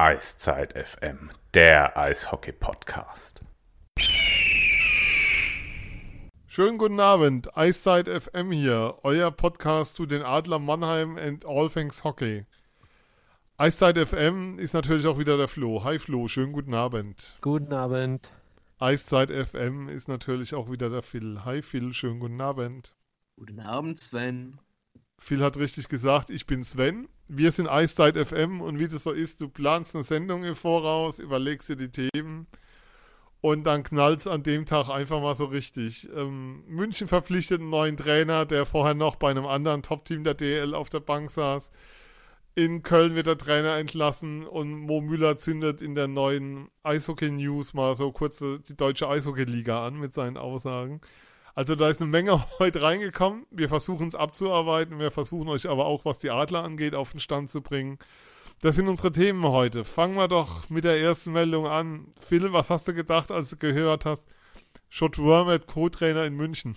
Eiszeit FM, der Eishockey-Podcast. Schönen guten Abend, Eiszeit FM hier, euer Podcast zu den Adler Mannheim and All Things Hockey. Eiszeit FM ist natürlich auch wieder der Flo. Hi Flo, schönen guten Abend. Guten Abend. Eiszeit FM ist natürlich auch wieder der Phil. Hi Phil, schönen guten Abend. Guten Abend, Sven. Phil hat richtig gesagt, ich bin Sven. Wir sind Eiszeit FM und wie das so ist, du planst eine Sendung im Voraus, überlegst dir die Themen und dann knallt's an dem Tag einfach mal so richtig. Ähm, München verpflichtet einen neuen Trainer, der vorher noch bei einem anderen Top-Team der DL auf der Bank saß. In Köln wird der Trainer entlassen und Mo Müller zündet in der neuen Eishockey News mal so kurz die deutsche Eishockey-Liga an mit seinen Aussagen. Also da ist eine Menge heute reingekommen. Wir versuchen es abzuarbeiten. Wir versuchen euch aber auch, was die Adler angeht, auf den Stand zu bringen. Das sind unsere Themen heute. Fangen wir doch mit der ersten Meldung an. Phil, was hast du gedacht, als du gehört hast, Schott Wormet, Co-Trainer in München?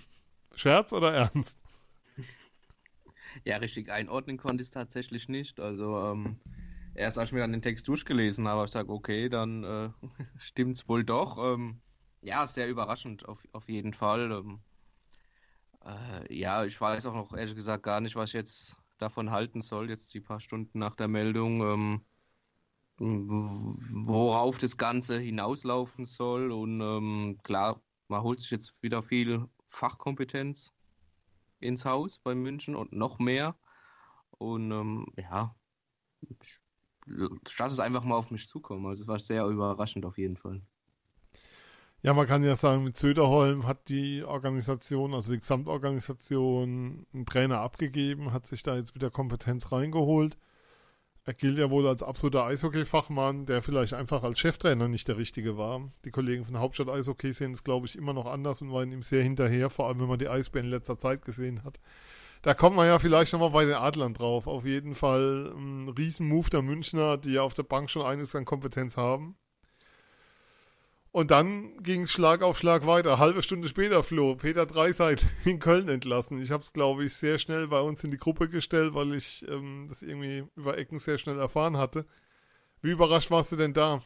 Scherz oder ernst? Ja, richtig einordnen konnte ich es tatsächlich nicht. Also, ähm, erst als ich mir dann den Text durchgelesen habe, habe ich gesagt, okay, dann äh, es wohl doch. Ähm, ja, sehr überraschend auf, auf jeden Fall. Ähm, äh, ja, ich weiß auch noch ehrlich gesagt gar nicht, was ich jetzt davon halten soll, jetzt die paar Stunden nach der Meldung, ähm, worauf das Ganze hinauslaufen soll. Und ähm, klar, man holt sich jetzt wieder viel Fachkompetenz ins Haus bei München und noch mehr. Und ähm, ja, ich lasse es einfach mal auf mich zukommen. Also es war sehr überraschend auf jeden Fall. Ja, man kann ja sagen, mit Söderholm hat die Organisation, also die Gesamtorganisation, einen Trainer abgegeben, hat sich da jetzt wieder Kompetenz reingeholt. Er gilt ja wohl als absoluter Eishockey-Fachmann, der vielleicht einfach als Cheftrainer nicht der Richtige war. Die Kollegen von Hauptstadt Eishockey sehen es, glaube ich, immer noch anders und waren ihm sehr hinterher, vor allem wenn man die Eisbären in letzter Zeit gesehen hat. Da kommt man ja vielleicht nochmal bei den Adlern drauf. Auf jeden Fall ein Riesenmove der Münchner, die ja auf der Bank schon einiges an Kompetenz haben. Und dann ging es Schlag auf Schlag weiter. Halbe Stunde später floh Peter Dreiseit in Köln entlassen. Ich habe es, glaube ich, sehr schnell bei uns in die Gruppe gestellt, weil ich ähm, das irgendwie über Ecken sehr schnell erfahren hatte. Wie überrascht warst du denn da?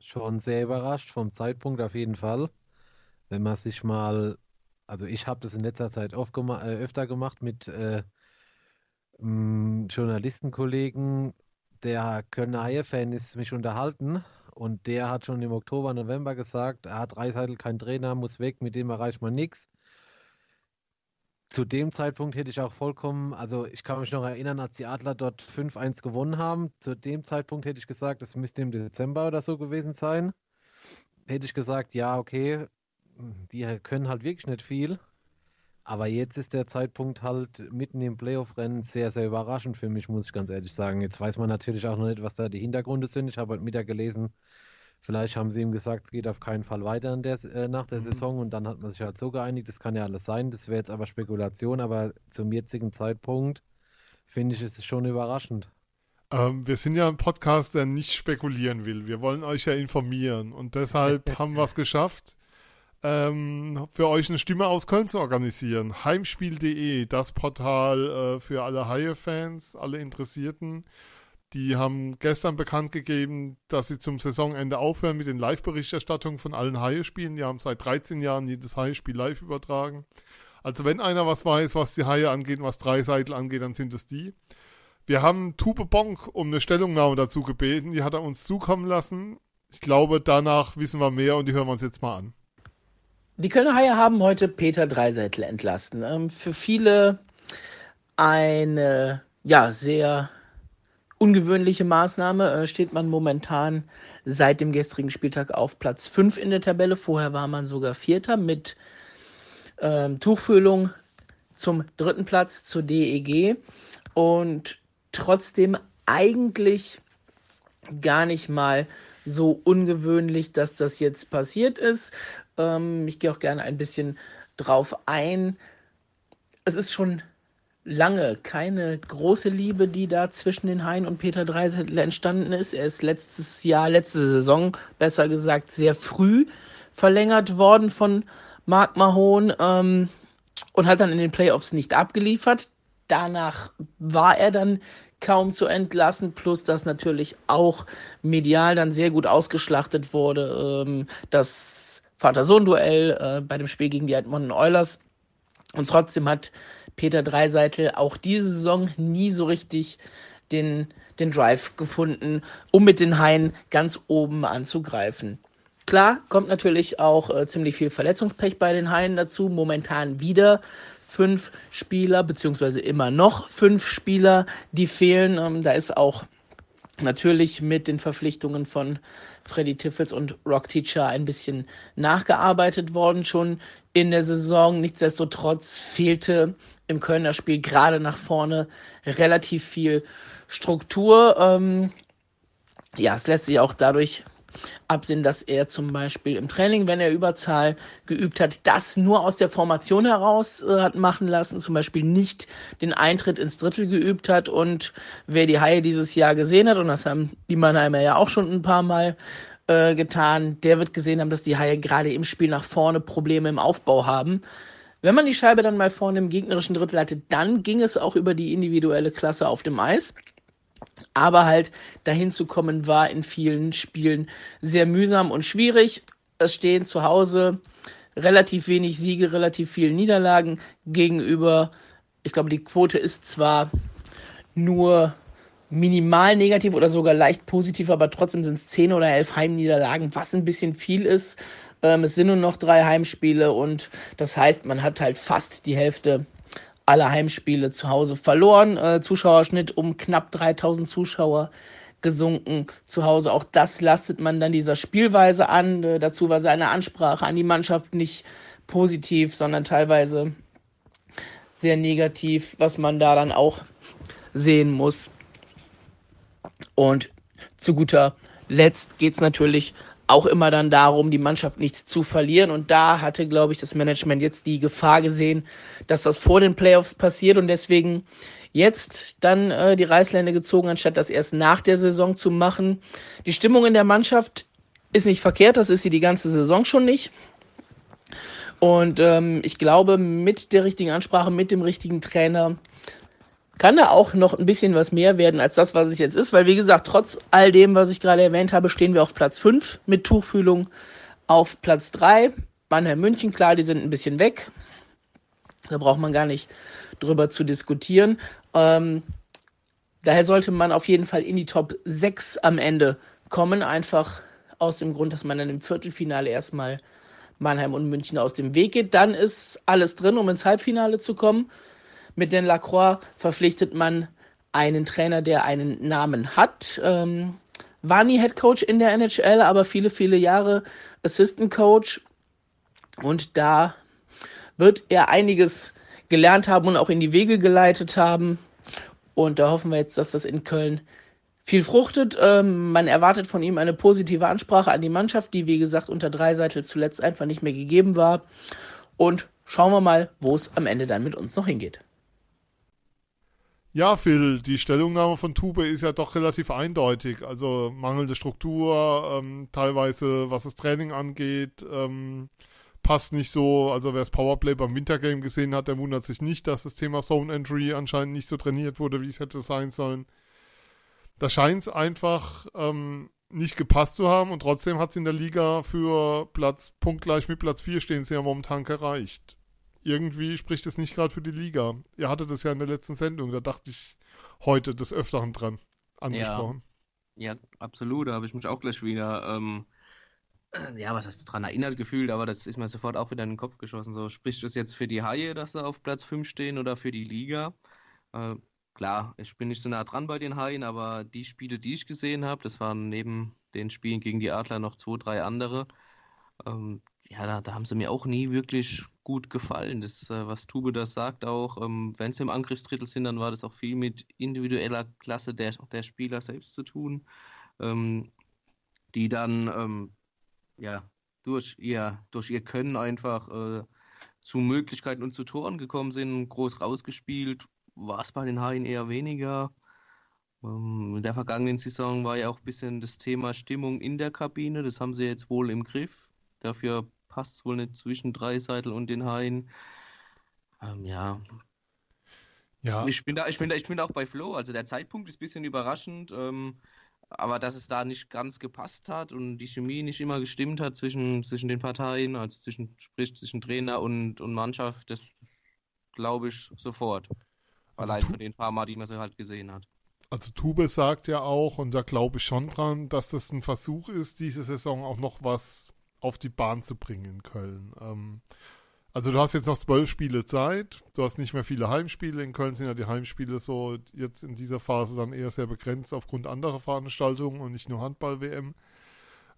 Schon sehr überrascht, vom Zeitpunkt auf jeden Fall. Wenn man sich mal, also ich habe das in letzter Zeit oft gema äh, öfter gemacht mit äh, Journalistenkollegen, der Kölner Haie-Fan ist mich unterhalten und der hat schon im Oktober, November gesagt, er hat Reisheitel kein Trainer, muss weg, mit dem erreicht man nichts. Zu dem Zeitpunkt hätte ich auch vollkommen, also ich kann mich noch erinnern, als die Adler dort 5-1 gewonnen haben. Zu dem Zeitpunkt hätte ich gesagt, das müsste im Dezember oder so gewesen sein. Hätte ich gesagt, ja, okay, die können halt wirklich nicht viel. Aber jetzt ist der Zeitpunkt halt mitten im Playoff-Rennen sehr, sehr überraschend für mich, muss ich ganz ehrlich sagen. Jetzt weiß man natürlich auch noch nicht, was da die Hintergründe sind. Ich habe heute Mittag gelesen, Vielleicht haben sie ihm gesagt, es geht auf keinen Fall weiter der, äh, nach der mhm. Saison und dann hat man sich halt so geeinigt, das kann ja alles sein, das wäre jetzt aber Spekulation, aber zum jetzigen Zeitpunkt finde ich es schon überraschend. Ähm, wir sind ja ein Podcast, der nicht spekulieren will. Wir wollen euch ja informieren und deshalb haben wir es geschafft, ähm, für euch eine Stimme aus Köln zu organisieren. Heimspiel.de, das Portal äh, für alle Haie-Fans, alle Interessierten. Die haben gestern bekannt gegeben, dass sie zum Saisonende aufhören mit den Live-Berichterstattungen von allen Haie-Spielen. Die haben seit 13 Jahren jedes Haie-Spiel live übertragen. Also wenn einer was weiß, was die Haie angeht, was Dreiseitel angeht, dann sind es die. Wir haben Tube Bonk um eine Stellungnahme dazu gebeten. Die hat er uns zukommen lassen. Ich glaube, danach wissen wir mehr und die hören wir uns jetzt mal an. Die Kölner Haie haben heute Peter Dreiseitel entlassen. Ähm, für viele eine ja, sehr ungewöhnliche Maßnahme. Äh, steht man momentan seit dem gestrigen Spieltag auf Platz 5 in der Tabelle. Vorher war man sogar Vierter mit ähm, Tuchfühlung zum dritten Platz zur DEG und trotzdem eigentlich gar nicht mal so ungewöhnlich, dass das jetzt passiert ist. Ähm, ich gehe auch gerne ein bisschen drauf ein. Es ist schon lange keine große Liebe, die da zwischen den Haien und Peter Dreisettel entstanden ist. Er ist letztes Jahr, letzte Saison, besser gesagt, sehr früh verlängert worden von Marc Mahon ähm, und hat dann in den Playoffs nicht abgeliefert. Danach war er dann kaum zu entlassen, plus dass natürlich auch medial dann sehr gut ausgeschlachtet wurde. Ähm, das Vater-Sohn-Duell äh, bei dem Spiel gegen die Edmonton Oilers. Und trotzdem hat Peter Dreiseitel auch diese Saison nie so richtig den, den Drive gefunden, um mit den Haien ganz oben anzugreifen. Klar, kommt natürlich auch äh, ziemlich viel Verletzungspech bei den Haien dazu. Momentan wieder fünf Spieler, beziehungsweise immer noch fünf Spieler, die fehlen. Ähm, da ist auch natürlich mit den Verpflichtungen von Freddy Tiffels und Rock Teacher ein bisschen nachgearbeitet worden schon in der Saison. Nichtsdestotrotz fehlte im Kölner Spiel gerade nach vorne relativ viel Struktur. Ähm, ja, es lässt sich auch dadurch absehen, dass er zum Beispiel im Training, wenn er Überzahl geübt hat, das nur aus der Formation heraus äh, hat machen lassen, zum Beispiel nicht den Eintritt ins Drittel geübt hat und wer die Haie dieses Jahr gesehen hat, und das haben die Mannheimer ja auch schon ein paar Mal äh, getan, der wird gesehen haben, dass die Haie gerade im Spiel nach vorne Probleme im Aufbau haben. Wenn man die Scheibe dann mal vorne im gegnerischen Drittel hatte, dann ging es auch über die individuelle Klasse auf dem Eis. Aber halt dahin zu kommen war in vielen Spielen sehr mühsam und schwierig. Es stehen zu Hause relativ wenig Siege, relativ viele Niederlagen gegenüber. Ich glaube, die Quote ist zwar nur minimal negativ oder sogar leicht positiv, aber trotzdem sind es 10 oder 11 Heimniederlagen, was ein bisschen viel ist. Ähm, es sind nur noch drei Heimspiele und das heißt, man hat halt fast die Hälfte alle Heimspiele zu Hause verloren. Äh, Zuschauerschnitt um knapp 3000 Zuschauer gesunken zu Hause. Auch das lastet man dann dieser Spielweise an. Äh, dazu war seine Ansprache an die Mannschaft nicht positiv, sondern teilweise sehr negativ, was man da dann auch sehen muss. Und zu guter Letzt geht es natürlich auch immer dann darum, die Mannschaft nicht zu verlieren. Und da hatte, glaube ich, das Management jetzt die Gefahr gesehen, dass das vor den Playoffs passiert und deswegen jetzt dann äh, die Reißleine gezogen, anstatt das erst nach der Saison zu machen. Die Stimmung in der Mannschaft ist nicht verkehrt, das ist sie die ganze Saison schon nicht. Und ähm, ich glaube, mit der richtigen Ansprache, mit dem richtigen Trainer kann da auch noch ein bisschen was mehr werden als das, was es jetzt ist, weil wie gesagt, trotz all dem, was ich gerade erwähnt habe, stehen wir auf Platz 5 mit Tuchfühlung auf Platz 3. Mannheim München, klar, die sind ein bisschen weg. Da braucht man gar nicht drüber zu diskutieren. Ähm, daher sollte man auf jeden Fall in die Top 6 am Ende kommen, einfach aus dem Grund, dass man dann im Viertelfinale erstmal Mannheim und München aus dem Weg geht. Dann ist alles drin, um ins Halbfinale zu kommen. Mit den Lacroix verpflichtet man einen Trainer, der einen Namen hat. Ähm, war nie Head Coach in der NHL, aber viele, viele Jahre Assistant Coach. Und da wird er einiges gelernt haben und auch in die Wege geleitet haben. Und da hoffen wir jetzt, dass das in Köln viel fruchtet. Ähm, man erwartet von ihm eine positive Ansprache an die Mannschaft, die wie gesagt unter Dreiseitel zuletzt einfach nicht mehr gegeben war. Und schauen wir mal, wo es am Ende dann mit uns noch hingeht. Ja, Phil, die Stellungnahme von Tube ist ja doch relativ eindeutig. Also mangelnde Struktur, ähm, teilweise was das Training angeht, ähm, passt nicht so. Also wer das Powerplay beim Wintergame gesehen hat, der wundert sich nicht, dass das Thema Zone Entry anscheinend nicht so trainiert wurde, wie es hätte sein sollen. Da scheint es einfach ähm, nicht gepasst zu haben und trotzdem hat es in der Liga für Platz punktgleich mit Platz 4 stehen sie ja momentan gereicht irgendwie spricht es nicht gerade für die Liga. Ihr hattet das ja in der letzten Sendung, da dachte ich heute des Öfteren dran angesprochen. Ja, ja absolut, da habe ich mich auch gleich wieder, ähm, ja, was heißt dran erinnert gefühlt, aber das ist mir sofort auch wieder in den Kopf geschossen. So, spricht das jetzt für die Haie, dass sie auf Platz 5 stehen oder für die Liga? Äh, klar, ich bin nicht so nah dran bei den Haien, aber die Spiele, die ich gesehen habe, das waren neben den Spielen gegen die Adler noch zwei, drei andere. Ähm, ja, da, da, haben sie mir auch nie wirklich gut gefallen. Das, äh, was Tube das sagt, auch ähm, wenn sie im Angriffsdrittel sind, dann war das auch viel mit individueller Klasse der, der Spieler selbst zu tun, ähm, die dann ähm, ja durch ihr, durch ihr Können einfach äh, zu Möglichkeiten und zu Toren gekommen sind, groß rausgespielt, war es bei den Haien eher weniger. Ähm, in der vergangenen Saison war ja auch ein bisschen das Thema Stimmung in der Kabine, das haben sie jetzt wohl im Griff. Dafür passt wohl nicht zwischen Dreiseitel und den Haien. Ähm, ja. Ja. Ich bin da, ich bin da, ich bin da auch bei Flo. Also der Zeitpunkt ist ein bisschen überraschend, ähm, aber dass es da nicht ganz gepasst hat und die Chemie nicht immer gestimmt hat zwischen, zwischen den Parteien, also zwischen, sprich zwischen Trainer und, und Mannschaft, das glaube ich sofort. Also Allein von den paar Mal, die man so halt gesehen hat. Also Tube sagt ja auch, und da glaube ich schon dran, dass das ein Versuch ist, diese Saison auch noch was auf die Bahn zu bringen in Köln. Ähm, also du hast jetzt noch zwölf Spiele Zeit, du hast nicht mehr viele Heimspiele. In Köln sind ja die Heimspiele so jetzt in dieser Phase dann eher sehr begrenzt aufgrund anderer Veranstaltungen und nicht nur Handball-WM.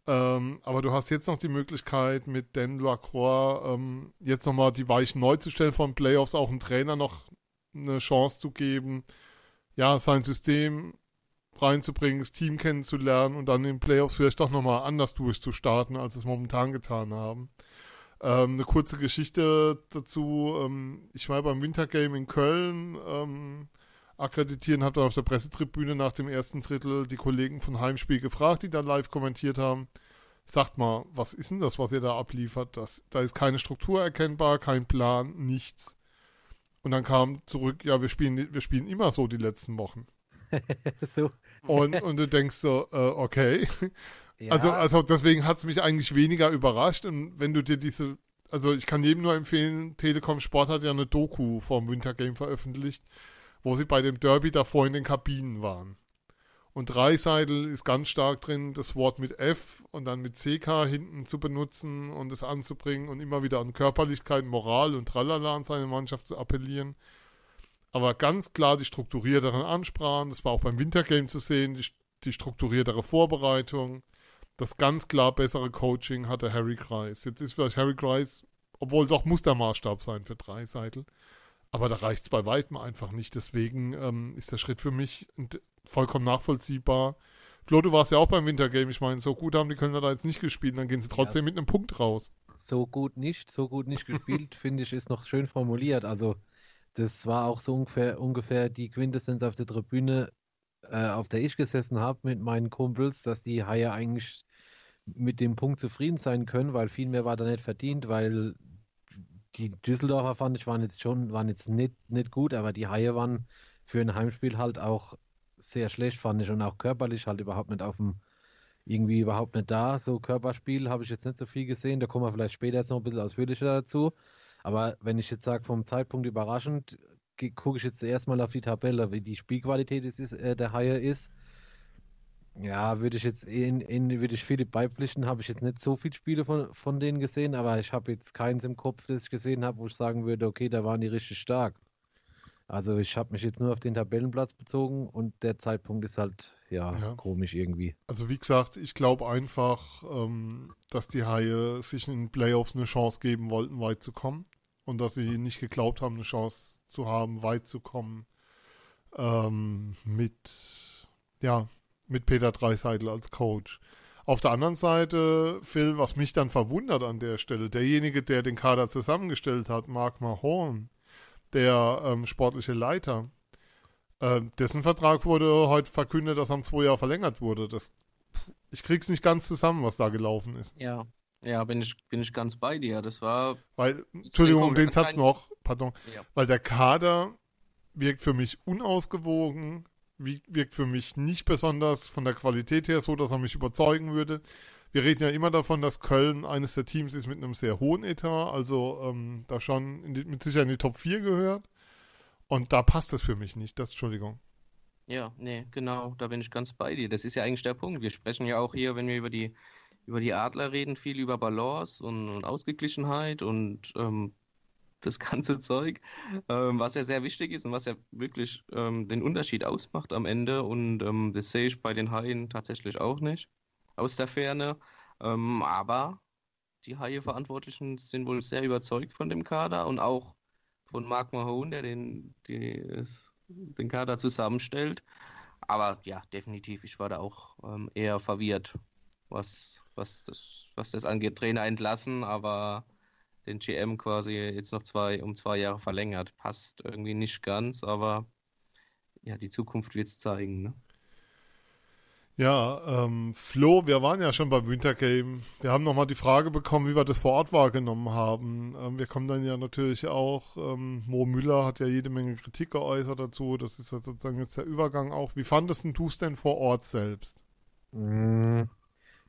Ähm, aber du hast jetzt noch die Möglichkeit, mit Dan Lacroix ähm, jetzt nochmal die Weichen neu zu stellen von Playoffs, auch einen Trainer noch eine Chance zu geben, ja, sein System reinzubringen, das Team kennenzulernen und dann in den Playoffs vielleicht doch nochmal anders durchzustarten, als es momentan getan haben. Ähm, eine kurze Geschichte dazu. Ähm, ich war beim Wintergame in Köln ähm, akkreditieren, habe dann auf der Pressetribüne nach dem ersten Drittel die Kollegen von Heimspiel gefragt, die dann live kommentiert haben. Sagt mal, was ist denn das, was ihr da abliefert? Das, da ist keine Struktur erkennbar, kein Plan, nichts. Und dann kam zurück, ja, wir spielen, wir spielen immer so die letzten Wochen. so. Und, und du denkst so, äh, okay. Ja. Also, also deswegen hat es mich eigentlich weniger überrascht. Und wenn du dir diese, also ich kann jedem nur empfehlen, Telekom Sport hat ja eine Doku vom Wintergame veröffentlicht, wo sie bei dem Derby davor in den Kabinen waren. Und Dreiseidel ist ganz stark drin, das Wort mit F und dann mit CK hinten zu benutzen und es anzubringen und immer wieder an Körperlichkeit, Moral und Tralala an seine Mannschaft zu appellieren. Aber ganz klar die strukturierteren Ansprachen, das war auch beim Wintergame zu sehen, die, die strukturiertere Vorbereitung, das ganz klar bessere Coaching hatte Harry Kreis. Jetzt ist vielleicht Harry Kreis, obwohl doch muss der Maßstab sein für Dreiseitel. Aber da reicht es bei weitem einfach nicht. Deswegen ähm, ist der Schritt für mich vollkommen nachvollziehbar. Flo, du warst ja auch beim Wintergame. Ich meine, so gut haben die Kölner da jetzt nicht gespielt. Dann gehen sie trotzdem ja, mit einem Punkt raus. So gut nicht, so gut nicht gespielt, finde ich, ist noch schön formuliert. Also, das war auch so ungefähr, ungefähr die Quintessenz auf der Tribüne, äh, auf der ich gesessen habe mit meinen Kumpels, dass die Haie eigentlich mit dem Punkt zufrieden sein können, weil viel mehr war da nicht verdient, weil die Düsseldorfer fand ich waren jetzt schon, waren jetzt nicht, nicht gut, aber die Haie waren für ein Heimspiel halt auch sehr schlecht, fand ich, und auch körperlich halt überhaupt nicht auf dem, irgendwie überhaupt nicht da. So Körperspiel habe ich jetzt nicht so viel gesehen, da kommen wir vielleicht später jetzt noch ein bisschen ausführlicher dazu. Aber wenn ich jetzt sage, vom Zeitpunkt überraschend, gucke ich jetzt erstmal auf die Tabelle, wie die Spielqualität ist, äh, der Haie ist ja, würde ich jetzt in, in würde ich Philipp beipflichten, habe ich jetzt nicht so viele Spiele von, von denen gesehen, aber ich habe jetzt keins im Kopf, das ich gesehen habe, wo ich sagen würde, okay, da waren die richtig stark. Also ich habe mich jetzt nur auf den Tabellenplatz bezogen und der Zeitpunkt ist halt ja, ja. komisch irgendwie. Also wie gesagt, ich glaube einfach, ähm, dass die Haie sich in den Playoffs eine Chance geben wollten, weit zu kommen und dass sie nicht geglaubt haben, eine Chance zu haben, weit zu kommen ähm, mit ja mit Peter Dreiseidel als Coach. Auf der anderen Seite, Phil, was mich dann verwundert an der Stelle, derjenige, der den Kader zusammengestellt hat, Mark Mahorn, der ähm, sportliche Leiter, äh, dessen Vertrag wurde heute verkündet, dass er um zwei Jahre verlängert wurde. Das, ich krieg's nicht ganz zusammen, was da gelaufen ist. Ja, ja, bin ich, bin ich ganz bei dir. Das war. Weil, Entschuldigung, den Satz noch, pardon. Ja. Weil der Kader wirkt für mich unausgewogen, wirkt für mich nicht besonders von der Qualität her so, dass er mich überzeugen würde. Wir reden ja immer davon, dass Köln eines der Teams ist mit einem sehr hohen Etat, also ähm, da schon die, mit Sicherheit in die Top 4 gehört. Und da passt das für mich nicht, das Entschuldigung. Ja, nee, genau, da bin ich ganz bei dir. Das ist ja eigentlich der Punkt. Wir sprechen ja auch hier, wenn wir über die, über die Adler reden, viel über Balance und, und Ausgeglichenheit und ähm, das ganze Zeug, ähm, was ja sehr wichtig ist und was ja wirklich ähm, den Unterschied ausmacht am Ende. Und ähm, das sehe ich bei den Haien tatsächlich auch nicht aus der Ferne. Ähm, aber die Haie-Verantwortlichen sind wohl sehr überzeugt von dem Kader und auch von Mark Mahone, der den, die, den Kader zusammenstellt. Aber ja, definitiv, ich war da auch ähm, eher verwirrt, was, was, das, was das angeht. Trainer entlassen, aber den GM quasi jetzt noch zwei, um zwei Jahre verlängert. Passt irgendwie nicht ganz, aber ja, die Zukunft wird es zeigen. Ne? Ja, ähm, Flo, wir waren ja schon beim Wintergame. Wir haben nochmal die Frage bekommen, wie wir das vor Ort wahrgenommen haben. Ähm, wir kommen dann ja natürlich auch, ähm, Mo Müller hat ja jede Menge Kritik geäußert dazu. Das ist ja sozusagen jetzt der Übergang auch. Wie fandest du es denn vor Ort selbst? Mm,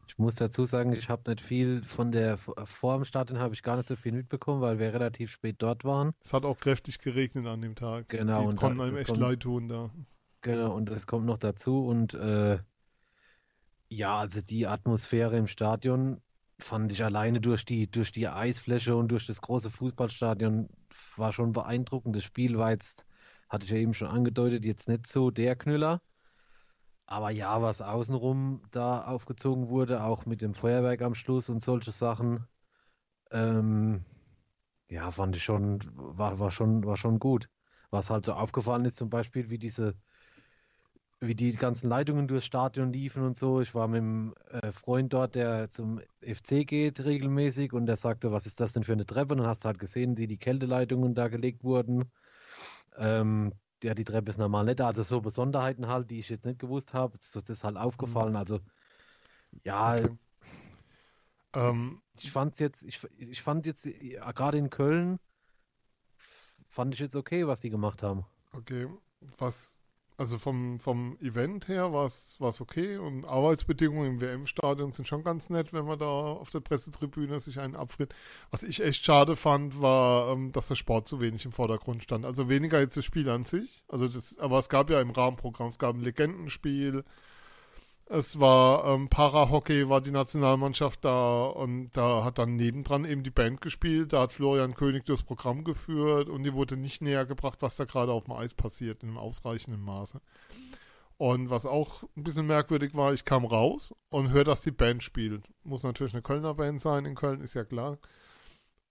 Ich muss dazu sagen, ich habe nicht viel von der vor dem Stadion habe ich gar nicht so viel mitbekommen, weil wir relativ spät dort waren. Es hat auch kräftig geregnet an dem Tag. Genau, Die und konnten da- einem echt kommt- leid tun da. Genau, und es kommt noch dazu und äh, ja, also die Atmosphäre im Stadion fand ich alleine durch die, durch die Eisfläche und durch das große Fußballstadion war schon beeindruckend. Das Spiel war jetzt, hatte ich ja eben schon angedeutet, jetzt nicht so der Knüller. Aber ja, was außenrum da aufgezogen wurde, auch mit dem Feuerwerk am Schluss und solche Sachen, ähm, ja, fand ich schon, war, war schon, war schon gut. Was halt so aufgefallen ist, zum Beispiel, wie diese wie die ganzen Leitungen durchs Stadion liefen und so. Ich war mit einem äh, Freund dort, der zum FC geht regelmäßig und der sagte, was ist das denn für eine Treppe? Und dann hast du halt gesehen, wie die Kälteleitungen da gelegt wurden. Ähm, ja, die Treppe ist normal da. Also so Besonderheiten halt, die ich jetzt nicht gewusst habe. Ist das ist halt aufgefallen. Also ja, Okay. Ähm, ich fand's jetzt, ich, ich fand jetzt, ja, gerade in Köln, fand ich jetzt okay, was die gemacht haben. okay. Was, also vom, vom Event her war es okay und Arbeitsbedingungen im WM-Stadion sind schon ganz nett, wenn man da auf der Pressetribüne sich einen abfriert. Was ich echt schade fand, war, ähm, dass der Sport zu wenig im Vordergrund stand. Also weniger jetzt das Spiel an sich, also das, aber es gab ja im Rahmenprogramm, es gab ein Legendenspiel, es war ähm, Parahockey, war die Nationalmannschaft da und da hat dann nebendran eben die Band gespielt. Da hat Florian König das Programm geführt und die wurde nicht näher gebracht, was da gerade auf dem Eis passiert, in einem ausreichenden Maße. Und was auch ein bisschen merkwürdig war, ich kam raus und höre, dass die Band spielt. Muss natürlich eine Kölner Band sein, in Köln ist ja klar.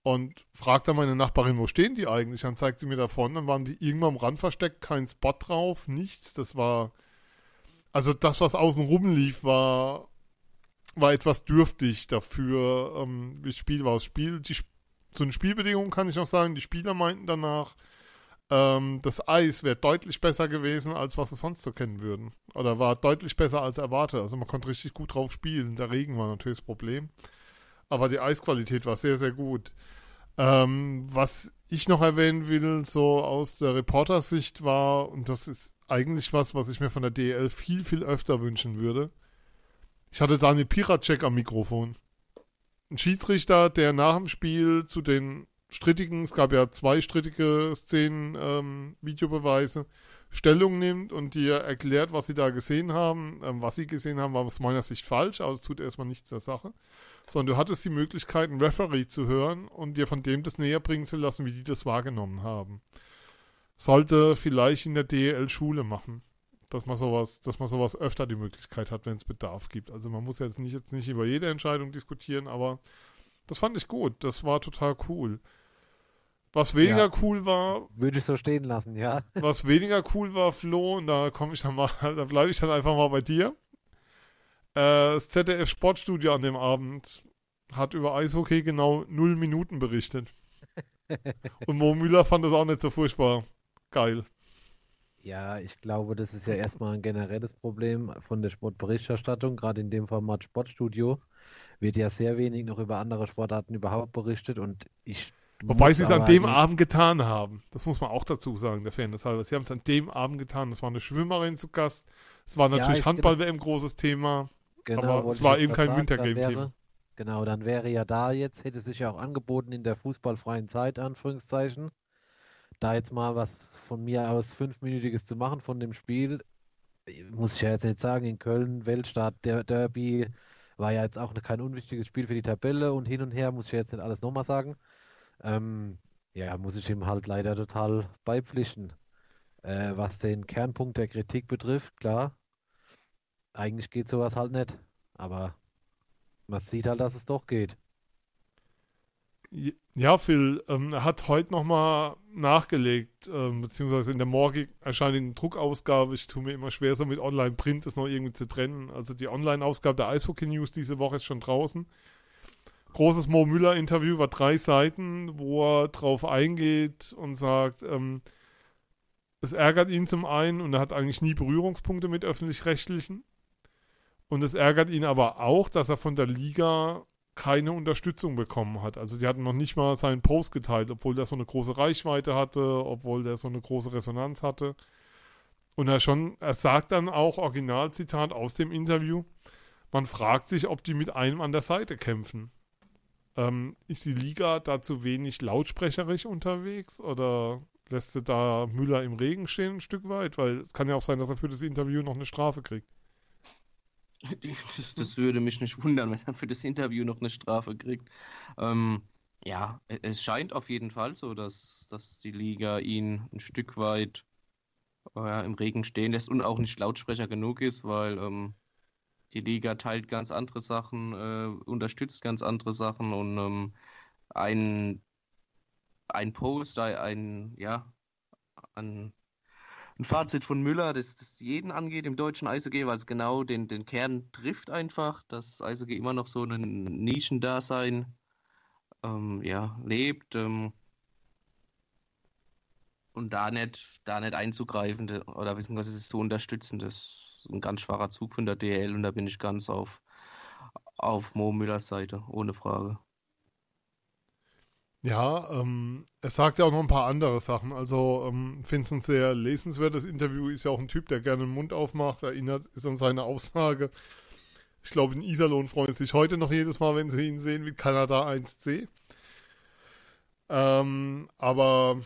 Und fragt dann meine Nachbarin, wo stehen die eigentlich? Dann zeigt sie mir davon, dann waren die irgendwann am Rand versteckt, kein Spot drauf, nichts. Das war also das, was außen rum lief, war, war etwas dürftig dafür, ähm, das Spiel war. Das Spiel, die, zu den Spielbedingungen kann ich noch sagen, die Spieler meinten danach, ähm, das Eis wäre deutlich besser gewesen, als was sie sonst so kennen würden. Oder war deutlich besser als erwartet. Also man konnte richtig gut drauf spielen. Der Regen war natürlich das Problem. Aber die Eisqualität war sehr, sehr gut. Ähm, was ich noch erwähnen will, so aus der Reportersicht war, und das ist eigentlich was, was ich mir von der DL viel, viel öfter wünschen würde. Ich hatte Daniel Piracek am Mikrofon. Ein Schiedsrichter, der nach dem Spiel zu den strittigen, es gab ja zwei strittige Szenen, ähm, Videobeweise, Stellung nimmt und dir erklärt, was sie da gesehen haben. Ähm, was sie gesehen haben, war aus meiner Sicht falsch, aber es tut erstmal nichts zur Sache. Sondern du hattest die Möglichkeit, einen Referee zu hören und dir von dem das näher bringen zu lassen, wie die das wahrgenommen haben sollte vielleicht in der DEL Schule machen. Dass man sowas, dass man sowas öfter die Möglichkeit hat, wenn es Bedarf gibt. Also man muss jetzt nicht jetzt nicht über jede Entscheidung diskutieren, aber das fand ich gut. Das war total cool. Was weniger Ja. cool war, Würde ich so stehen lassen, ja. was weniger cool war, Flo, und da komme ich dann mal, da bleibe ich dann einfach mal bei dir. Äh, das ZDF Sportstudio an dem Abend hat über Eishockey genau null Minuten berichtet. Und Mo Müller fand das auch nicht so furchtbar geil. Ja, ich glaube, das ist ja erstmal ein generelles Problem von der Sportberichterstattung. Gerade in dem Format Sportstudio wird ja sehr wenig noch über andere Sportarten überhaupt berichtet und ich Wobei sie es an dem Abend getan haben. Das muss man auch dazu sagen, der Fairness halber. Sie haben es an dem Abend getan. Es war eine Schwimmerin zu Gast. Es war Ja, natürlich ich- Handball-WM großes Thema. Genau, aber es war eben kein Wintergame-Thema. wäre- Genau, dann wäre ja da jetzt, hätte sich ja auch angeboten in der fußballfreien Zeit, Anführungszeichen, da jetzt mal was von mir aus fünfminütiges zu machen von dem Spiel. Muss ich ja jetzt nicht sagen, in Köln, Weltstadt, der Derby war ja jetzt auch kein unwichtiges Spiel für die Tabelle und hin und her, muss ich jetzt nicht alles nochmal sagen. Ähm, ja, muss ich ihm halt leider total beipflichten. Äh, was den Kernpunkt der Kritik betrifft, klar, eigentlich geht sowas halt nicht. Aber man sieht halt, dass es doch geht. Ja, Phil, ähm, hat heute nochmal nachgelegt, ähm, beziehungsweise in der morgen erscheinenden Druckausgabe. Ich tue mir immer schwer, so mit Online-Print das noch irgendwie zu trennen. Also die Online-Ausgabe der Eishockey News diese Woche ist schon draußen. Großes Mo Müller-Interview war drei Seiten, wo er drauf eingeht und sagt, ähm, es ärgert ihn zum einen und er hat eigentlich nie Berührungspunkte mit öffentlich-rechtlichen. Und es ärgert ihn aber auch, dass er von der Liga keine Unterstützung bekommen hat. Also die hatten noch nicht mal seinen Post geteilt, obwohl der so eine große Reichweite hatte, obwohl der so eine große Resonanz hatte. Und er schon, er sagt dann auch, Originalzitat aus dem Interview, man fragt sich, ob die mit einem an der Seite kämpfen. Ähm, ist die Liga da zu wenig lautsprecherisch unterwegs oder lässt sie da Müller im Regen stehen ein Stück weit? Weil es kann ja auch sein, dass er für das Interview noch eine Strafe kriegt. Das, das würde mich nicht wundern, wenn er für das Interview noch eine Strafe kriegt. Ähm, ja, e, es scheint auf jeden Fall so, dass, dass die Liga ihn ein Stück weit äh, im Regen stehen lässt und auch nicht Lautsprecher genug ist, weil ähm, die Liga teilt ganz andere Sachen, äh, unterstützt ganz andere Sachen und ähm, ein, ein Post, ein, ja, ein, ein Fazit von Müller, das, das jeden angeht im deutschen Eishockey, weil es genau den, den Kern trifft einfach, dass Eishockey immer noch so ein Nischendasein ähm, ja, lebt. Ähm, und da nicht, da nicht einzugreifen oder beziehungsweise es zu unterstützen, das ein ganz schwacher Zug von der DL und da bin ich ganz auf, auf Mo Müllers Seite, ohne Frage. Ja, ähm, er sagt ja auch noch ein paar andere Sachen. Also, ähm, finde es ein sehr lesenswertes Interview. Ist ja auch ein Typ, der gerne den Mund aufmacht. Erinnert ist an seine Aussage. Ich glaube, in Iserlohn freuen sich heute noch jedes Mal, wenn sie ihn sehen, wie Kanada 1C. Ähm, aber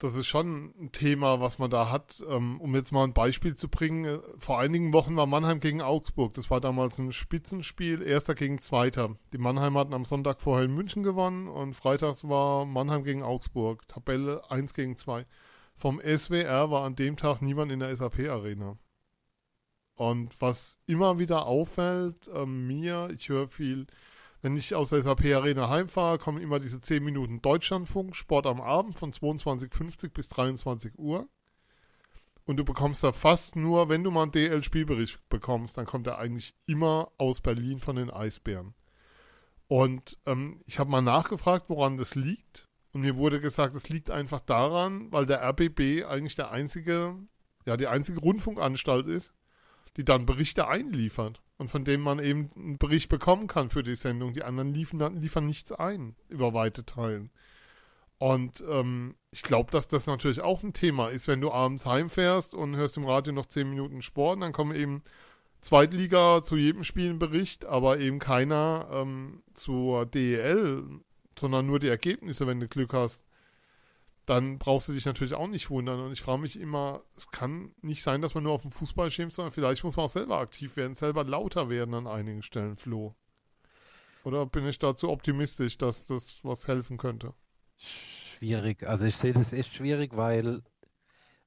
das ist schon ein Thema, was man da hat. Ähm, um jetzt mal ein Beispiel zu bringen, äh, vor einigen Wochen war Mannheim gegen Augsburg. Das war damals ein Spitzenspiel, erster gegen zweiter. Die Mannheim hatten am Sonntag vorher in München gewonnen und freitags war Mannheim gegen Augsburg. Tabelle 1 gegen 2. Vom SWR war an dem Tag niemand in der SAP-Arena. Und was immer wieder auffällt, äh, mir, ich höre viel wenn ich aus der SAP Arena heimfahre, kommen immer diese 10 Minuten Deutschlandfunk, Sport am Abend von 22.50 bis 23 Uhr. Und du bekommst da fast nur, wenn du mal einen DL-Spielbericht bekommst, dann kommt er eigentlich immer aus Berlin von den Eisbären. Und ähm, ich habe mal nachgefragt, woran das liegt. Und mir wurde gesagt, es liegt einfach daran, weil der RBB eigentlich der einzige, ja, die einzige Rundfunkanstalt ist, die dann Berichte einliefert und von dem man eben einen Bericht bekommen kann für die Sendung. Die anderen liefern, liefern nichts ein über weite Teilen. Und ähm, ich glaube, dass das natürlich auch ein Thema ist, wenn du abends heimfährst und hörst im Radio noch 10 Minuten Sport, dann kommen eben Zweitliga zu jedem Spiel ein Bericht, aber eben keiner ähm, zur DEL, sondern nur die Ergebnisse, wenn du Glück hast dann brauchst du dich natürlich auch nicht wundern. Und ich frage mich immer, es kann nicht sein, dass man nur auf den Fußball schimpft, sondern vielleicht muss man auch selber aktiv werden, selber lauter werden an einigen Stellen, Flo. Oder bin ich da zu optimistisch, dass das was helfen könnte? Schwierig. Also ich sehe das echt schwierig, weil,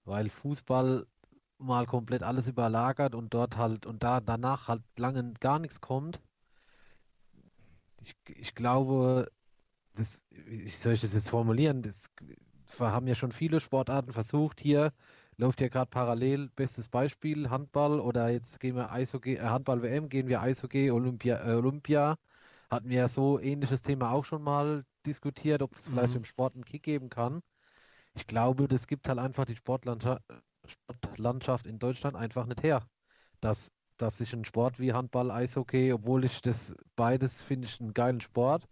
weil Fußball mal komplett alles überlagert und dort halt und da danach halt lange gar nichts kommt. Ich, ich glaube, das, wie soll ich das jetzt formulieren? Das, haben ja schon viele Sportarten versucht. Hier läuft ja gerade parallel, bestes Beispiel, Handball oder jetzt gehen wir Eishockey, äh, Handball-WM, gehen wir Eishockey, Olympia, äh, Olympia. Hatten wir ja so ähnliches Thema auch schon mal diskutiert, ob es vielleicht mhm. im Sport einen Kick geben kann. Ich glaube, das gibt halt einfach die Sportlandschaft, Sportlandschaft in Deutschland einfach nicht her. Dass, dass sich ein Sport wie Handball, Eishockey, obwohl ich das beides finde ich einen geilen Sport,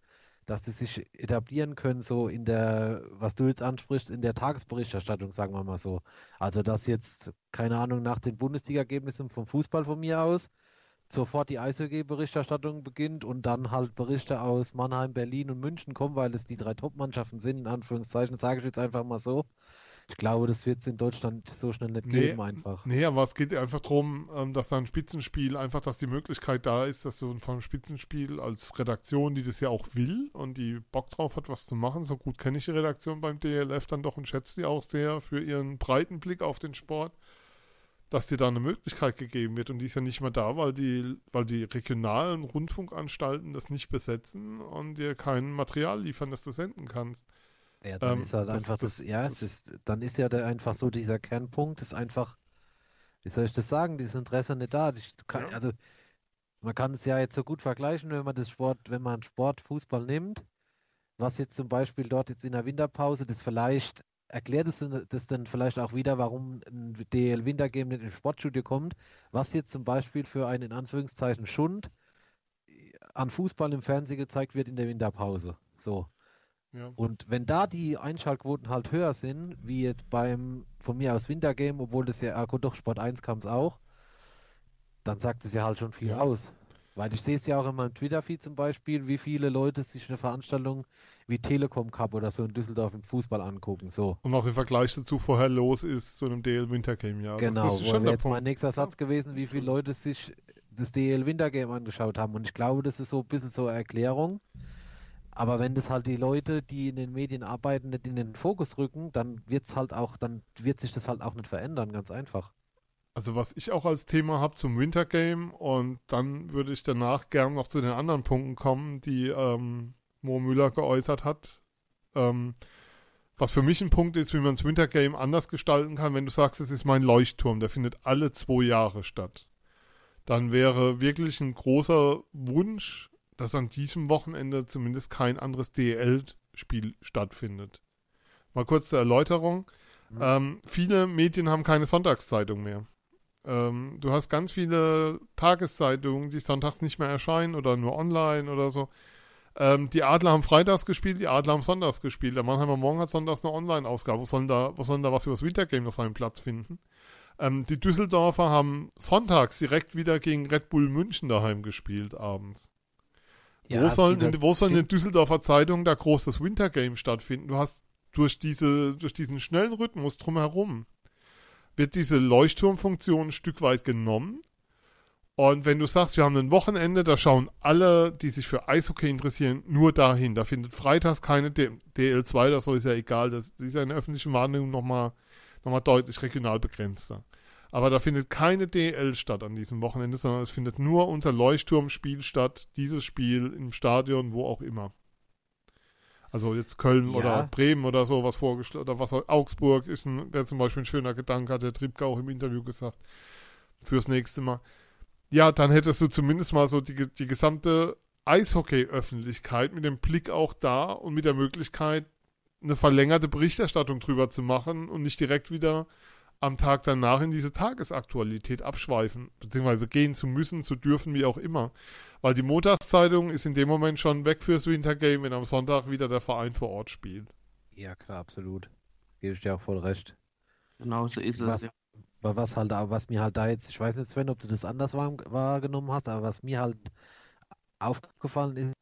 dass sie sich etablieren können, so in der, was du jetzt ansprichst, in der Tagesberichterstattung, sagen wir mal so. Also, dass jetzt, keine Ahnung, nach den Bundesliga-Ergebnissen vom Fußball von mir aus, sofort die Eishockey-Berichterstattung beginnt und dann halt Berichte aus Mannheim, Berlin und München kommen, weil es die drei Top-Mannschaften sind, in Anführungszeichen, sage ich jetzt einfach mal so. Ich glaube, das wird es in Deutschland so schnell nicht nee, geben, einfach. Nee, aber es geht einfach darum, ähm, dass da ein Spitzenspiel, einfach, dass die Möglichkeit da ist, dass du vom Spitzenspiel als Redaktion, die das ja auch will und die Bock drauf hat, was zu machen, so gut kenne ich die Redaktion beim DLF dann doch und schätze die auch sehr für ihren breiten Blick auf den Sport, dass dir da eine Möglichkeit gegeben wird und die ist ja nicht mehr da, weil die, weil die regionalen Rundfunkanstalten das nicht besetzen und dir kein Material liefern, das du senden kannst. Ja, dann ähm, ist halt das, einfach das, das ja, das, ist, dann ist ja der, einfach so dieser Kernpunkt, ist einfach, wie soll ich das sagen, dieses Interesse nicht da. Ich, kann, ja. Also, man kann es ja jetzt so gut vergleichen, wenn man das Sport, wenn man Sport, Fußball nimmt, was jetzt zum Beispiel dort jetzt in der Winterpause, das vielleicht erklärt es das denn vielleicht auch wieder, warum ein DL Wintergame nicht ins Sportstudio kommt, was jetzt zum Beispiel für einen in Anführungszeichen Schund an Fußball im Fernsehen gezeigt wird in der Winterpause. So. Ja. Und wenn da die Einschaltquoten halt höher sind, wie jetzt beim von mir aus Wintergame, obwohl das ja, ah, gut, doch Sport 1 kam es auch, dann sagt es ja halt schon viel ja. aus. Weil ich sehe es ja auch in meinem Twitter-Feed zum Beispiel, wie viele Leute sich eine Veranstaltung wie Telekom Cup oder so in Düsseldorf im Fußball angucken. So. Und was im Vergleich dazu vorher los ist zu einem DL Wintergame, ja. Genau, das, das ist schon jetzt Punkt. mein nächster Satz gewesen, wie viele Leute sich das DL Wintergame angeschaut haben. Und ich glaube, das ist so ein bisschen so eine Erklärung. Aber wenn das halt die Leute, die in den Medien arbeiten, nicht in den Fokus rücken, dann wird's halt auch, dann wird sich das halt auch nicht verändern, ganz einfach. Also was ich auch als Thema habe zum Wintergame und dann würde ich danach gern noch zu den anderen Punkten kommen, die ähm, Mo Müller geäußert hat. Ähm, was für mich ein Punkt ist, wie man das Wintergame anders gestalten kann, wenn du sagst, es ist mein Leuchtturm, der findet alle zwei Jahre statt. Dann wäre wirklich ein großer Wunsch, dass an diesem Wochenende zumindest kein anderes DL-Spiel stattfindet. Mal kurz zur Erläuterung. Mhm. Ähm, viele Medien haben keine Sonntagszeitung mehr. Ähm, du hast ganz viele Tageszeitungen, die sonntags nicht mehr erscheinen oder nur online oder so. Ähm, die Adler haben freitags gespielt, die Adler haben sonntags gespielt. Der Mannheimer Morgen hat sonntags eine Online-Ausgabe. Wo sollen da, wo sollen da was über das Wintergame noch seinen Platz finden? Ähm, die Düsseldorfer haben sonntags direkt wieder gegen Red Bull München daheim gespielt abends. Ja, wo sollen, in, wo sollen in Düsseldorfer Zeitungen da groß das Wintergame stattfinden? Du hast durch diese, durch diesen schnellen Rhythmus drumherum wird diese Leuchtturmfunktion ein Stück weit genommen. Und wenn du sagst, wir haben ein Wochenende, da schauen alle, die sich für Eishockey interessieren, nur dahin. Da findet freitags keine DL2 oder so, ist ja egal. Das, das ist ja in der öffentlichen Wahrnehmung nochmal noch mal deutlich regional begrenzter. Aber da findet keine DL statt an diesem Wochenende, sondern es findet nur unser Leuchtturmspiel statt. Dieses Spiel im Stadion, wo auch immer. Also jetzt Köln ja. oder Bremen oder so was vorgestellt oder was Augsburg ist ein, wäre zum Beispiel ein schöner Gedanke, hat der Triebke auch im Interview gesagt. Fürs nächste Mal. Ja, dann hättest du zumindest mal so die, die gesamte Eishockey-Öffentlichkeit mit dem Blick auch da und mit der Möglichkeit, eine verlängerte Berichterstattung drüber zu machen und nicht direkt wieder am Tag danach in diese Tagesaktualität abschweifen, beziehungsweise gehen zu müssen, zu dürfen, wie auch immer. Weil die Montagszeitung ist in dem Moment schon weg fürs Wintergame, wenn am Sonntag wieder der Verein vor Ort spielt. Ja, klar, absolut. Gebe ich dir auch voll recht. Genau so ist was, es. Ja. Was halt, was mir halt da jetzt, ich weiß nicht, Sven, ob du das anders wahr, wahrgenommen hast, aber was mir halt aufgefallen ist,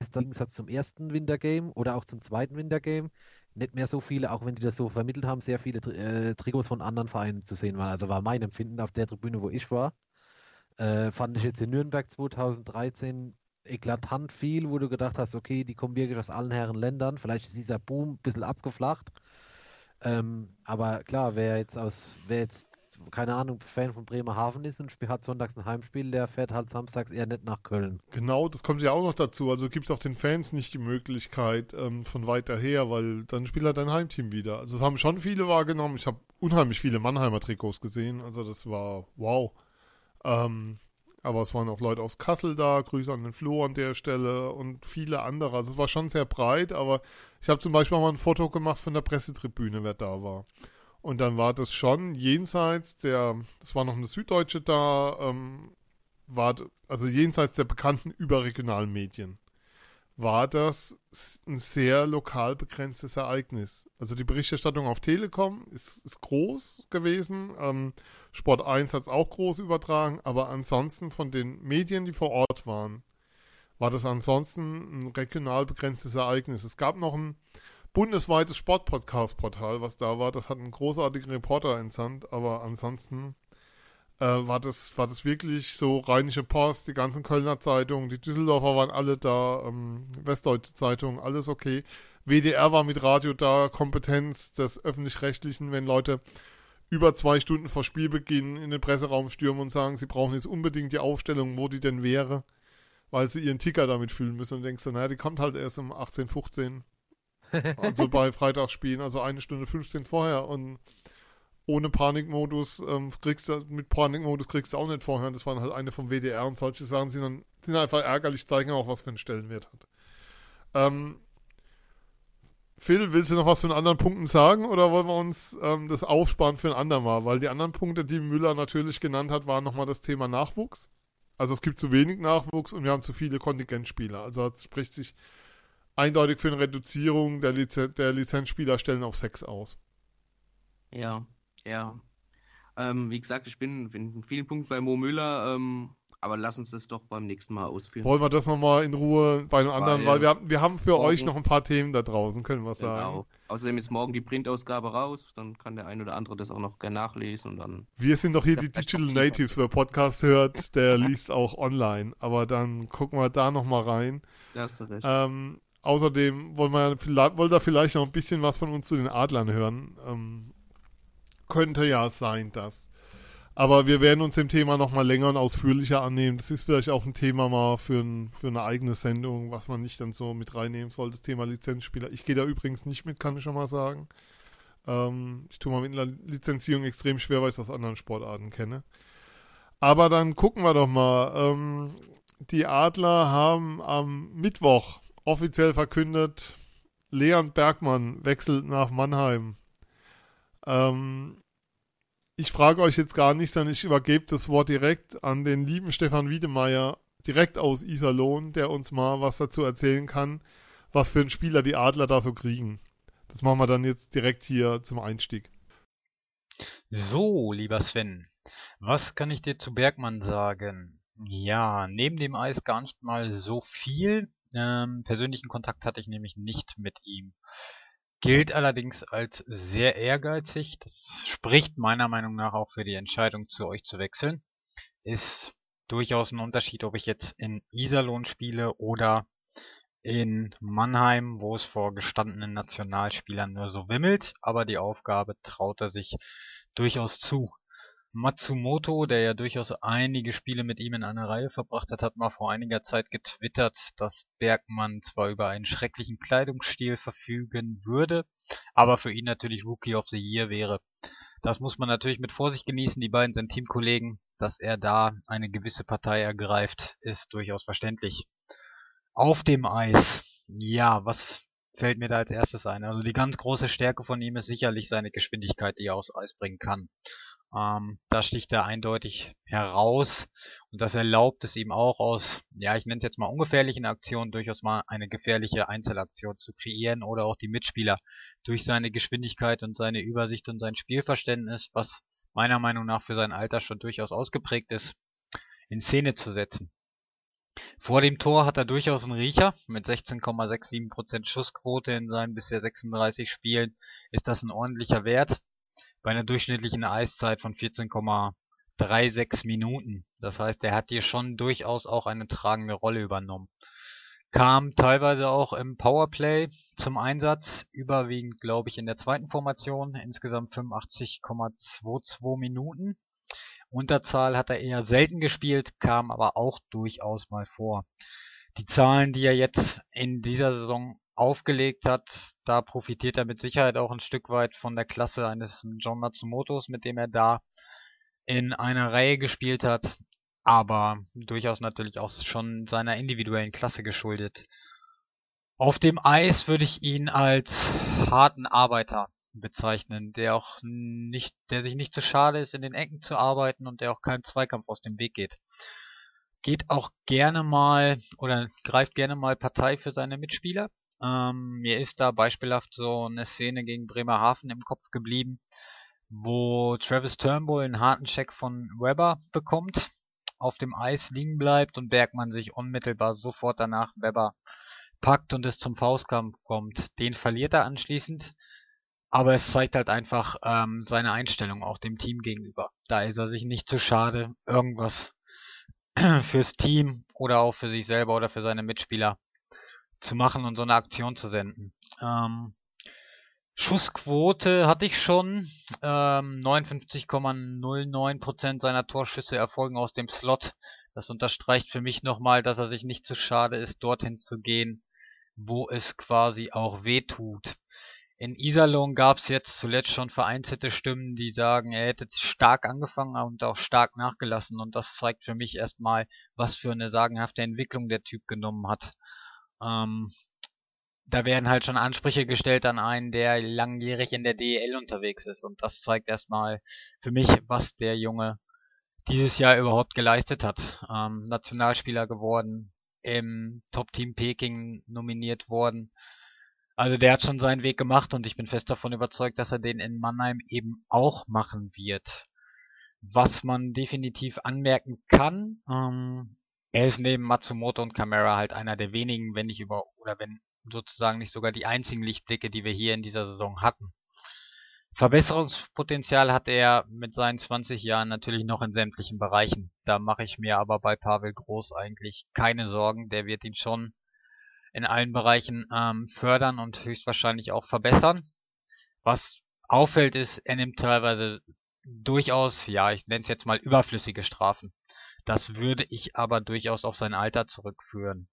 ist der Gegensatz zum ersten Wintergame oder auch zum zweiten Wintergame nicht mehr so viele, auch wenn die das so vermittelt haben, sehr viele äh, Trikots von anderen Vereinen zu sehen waren. Also war mein Empfinden auf der Tribüne, wo ich war. Äh, fand ich jetzt in Nürnberg 2013 eklatant viel, wo du gedacht hast, okay, die kommen wirklich aus allen Herren Ländern. Vielleicht ist dieser Boom ein bisschen abgeflacht. Ähm, aber klar, wer jetzt aus, wer jetzt, keine Ahnung, Fan von Bremerhaven ist und hat sonntags ein Heimspiel, der fährt halt samstags eher nicht nach Köln. Genau, das kommt ja auch noch dazu. Also gibt es auch den Fans nicht die Möglichkeit ähm, von weiter her, weil dann spielt halt dein Heimteam wieder. Also das haben schon viele wahrgenommen. Ich habe unheimlich viele Mannheimer Trikots gesehen. Also das war wow. Ähm, aber es waren auch Leute aus Kassel da, Grüße an den Flo an der Stelle und viele andere. Also es war schon sehr breit, aber ich habe zum Beispiel mal ein Foto gemacht von der Pressetribüne, wer da war. Und dann war das schon jenseits der, das war noch eine Süddeutsche da, ähm, war, also jenseits der bekannten überregionalen Medien war das ein sehr lokal begrenztes Ereignis. Also die Berichterstattung auf Telekom ist, ist groß gewesen. Ähm, Sport 1 hat es auch groß übertragen, aber ansonsten von den Medien, die vor Ort waren, war das ansonsten ein regional begrenztes Ereignis. Es gab noch ein bundesweites Sportpodcast-Portal, was da war. Das hat einen großartigen Reporter entsandt, aber ansonsten äh, war, das, war das wirklich so Rheinische Post, die ganzen Kölner Zeitungen, die Düsseldorfer waren alle da, ähm, Westdeutsche Zeitung, alles okay. WDR war mit Radio da, Kompetenz des Öffentlich-Rechtlichen, wenn Leute über zwei Stunden vor Spielbeginn in den Presseraum stürmen und sagen, sie brauchen jetzt unbedingt die Aufstellung, wo die denn wäre, weil sie ihren Ticker damit fühlen müssen. Und denkst du, naja, die kommt halt erst um 18, 15. also bei Freitagsspielen, also eine Stunde 15 vorher. Und ohne Panikmodus ähm, kriegst du, mit Panikmodus kriegst du auch nicht vorher. Das waren halt eine vom WDR und solche Sachen sind dann sind einfach ärgerlich, zeigen auch, was für einen Stellenwert hat. Ähm, Phil, willst du noch was von anderen Punkten sagen oder wollen wir uns ähm, das aufsparen für ein andermal? Weil die anderen Punkte, die Müller natürlich genannt hat, waren nochmal das Thema Nachwuchs. Also es gibt zu wenig Nachwuchs und wir haben zu viele Kontingentspieler. Also es spricht sich eindeutig für eine Reduzierung der, Lizen der Lizenzspielerstellen auf sechs aus. Ja, ja. Ähm, wie gesagt, ich bin, bin in vielen Punkten bei Mo Müller. Ähm, aber lass uns das doch beim nächsten Mal ausführen. Wollen wir das nochmal in Ruhe bei einem anderen, weil, weil wir, haben, wir haben für morgen, euch noch ein paar Themen da draußen, können wir genau. sagen. Außerdem ist morgen die Printausgabe raus, dann kann der ein oder andere das auch noch gerne nachlesen und dann. Wir sind doch hier die Digital Natives, wer Podcast hört, der liest auch online, aber dann gucken wir da nochmal rein. Da hast du recht. Ähm, außerdem wollen wir vielleicht, wollt ihr vielleicht noch ein bisschen was von uns zu den Adlern hören. Ähm, könnte ja sein, dass aber wir werden uns dem Thema nochmal länger und ausführlicher annehmen. Das ist vielleicht auch ein Thema mal für, ein, für eine eigene Sendung, was man nicht dann so mit reinnehmen soll, das Thema Lizenzspieler. Ich gehe da übrigens nicht mit, kann ich schon mal sagen. Ähm, ich tue mal mit einer Lizenzierung extrem schwer, weil ich das aus anderen Sportarten kenne. Aber dann gucken wir doch mal. Ähm, die Adler haben am Mittwoch offiziell verkündet, Leon Bergmann wechselt nach Mannheim. Ähm, ich frage euch jetzt gar nicht, sondern ich übergebe das Wort direkt an den lieben Stefan Wiedemeier, direkt aus Iserlohn, der uns mal was dazu erzählen kann, was für einen Spieler die Adler da so kriegen. Das machen wir dann jetzt direkt hier zum Einstieg. So, lieber Sven, was kann ich dir zu Bergmann sagen? Ja, neben dem Eis gar nicht mal so viel. Ähm, persönlichen Kontakt hatte ich nämlich nicht mit ihm gilt allerdings als sehr ehrgeizig. Das spricht meiner Meinung nach auch für die Entscheidung, zu euch zu wechseln. Ist durchaus ein Unterschied, ob ich jetzt in Iserlohn spiele oder in Mannheim, wo es vor gestandenen Nationalspielern nur so wimmelt, aber die Aufgabe traut er sich durchaus zu. Matsumoto, der ja durchaus einige Spiele mit ihm in einer Reihe verbracht hat, hat mal vor einiger Zeit getwittert, dass Bergmann zwar über einen schrecklichen Kleidungsstil verfügen würde, aber für ihn natürlich Rookie of the Year wäre. Das muss man natürlich mit Vorsicht genießen. Die beiden sind Teamkollegen. Dass er da eine gewisse Partei ergreift, ist durchaus verständlich. Auf dem Eis. Ja, was fällt mir da als erstes ein? Also die ganz große Stärke von ihm ist sicherlich seine Geschwindigkeit, die er aufs Eis bringen kann. Ähm, da sticht er eindeutig heraus und das erlaubt es ihm auch aus, ja, ich nenne es jetzt mal ungefährlichen Aktionen durchaus mal eine gefährliche Einzelaktion zu kreieren oder auch die Mitspieler durch seine Geschwindigkeit und seine Übersicht und sein Spielverständnis, was meiner Meinung nach für sein Alter schon durchaus ausgeprägt ist, in Szene zu setzen. Vor dem Tor hat er durchaus einen Riecher. Mit 16,67% Schussquote in seinen bisher 36 Spielen ist das ein ordentlicher Wert bei einer durchschnittlichen Eiszeit von 14,36 Minuten. Das heißt, er hat hier schon durchaus auch eine tragende Rolle übernommen. Kam teilweise auch im Powerplay zum Einsatz, überwiegend glaube ich in der zweiten Formation, insgesamt 85,22 Minuten. Unterzahl hat er eher selten gespielt, kam aber auch durchaus mal vor. Die Zahlen, die er jetzt in dieser Saison aufgelegt hat, da profitiert er mit Sicherheit auch ein Stück weit von der Klasse eines John Matsumotos, mit dem er da in einer Reihe gespielt hat, aber durchaus natürlich auch schon seiner individuellen Klasse geschuldet. Auf dem Eis würde ich ihn als harten Arbeiter bezeichnen, der auch nicht, der sich nicht zu schade ist, in den Ecken zu arbeiten und der auch keinem Zweikampf aus dem Weg geht. Geht auch gerne mal oder greift gerne mal Partei für seine Mitspieler, ähm, mir ist da beispielhaft so eine Szene gegen Bremerhaven im Kopf geblieben, wo Travis Turnbull einen harten Check von Weber bekommt, auf dem Eis liegen bleibt und Bergmann sich unmittelbar sofort danach Weber packt und es zum Faustkampf kommt. Den verliert er anschließend, aber es zeigt halt einfach ähm, seine Einstellung auch dem Team gegenüber. Da ist er sich nicht zu schade, irgendwas fürs Team oder auch für sich selber oder für seine Mitspieler zu machen und so eine Aktion zu senden. Ähm, Schussquote hatte ich schon. Ähm, 59,09% seiner Torschüsse erfolgen aus dem Slot. Das unterstreicht für mich nochmal, dass er sich nicht zu schade ist, dorthin zu gehen, wo es quasi auch weh tut. In Iserlohn gab es jetzt zuletzt schon vereinzelte Stimmen, die sagen, er hätte stark angefangen und auch stark nachgelassen. Und das zeigt für mich erstmal, was für eine sagenhafte Entwicklung der Typ genommen hat. Ähm, da werden halt schon Ansprüche gestellt an einen, der langjährig in der DEL unterwegs ist. Und das zeigt erstmal für mich, was der Junge dieses Jahr überhaupt geleistet hat. Ähm, Nationalspieler geworden, im Top-Team Peking nominiert worden. Also der hat schon seinen Weg gemacht und ich bin fest davon überzeugt, dass er den in Mannheim eben auch machen wird. Was man definitiv anmerken kann, ähm, er ist neben Matsumoto und Camara halt einer der wenigen, wenn nicht über, oder wenn sozusagen nicht sogar die einzigen Lichtblicke, die wir hier in dieser Saison hatten. Verbesserungspotenzial hat er mit seinen 20 Jahren natürlich noch in sämtlichen Bereichen. Da mache ich mir aber bei Pavel Groß eigentlich keine Sorgen. Der wird ihn schon in allen Bereichen ähm, fördern und höchstwahrscheinlich auch verbessern. Was auffällt ist, er nimmt teilweise durchaus, ja, ich nenne es jetzt mal überflüssige Strafen. Das würde ich aber durchaus auf sein Alter zurückführen.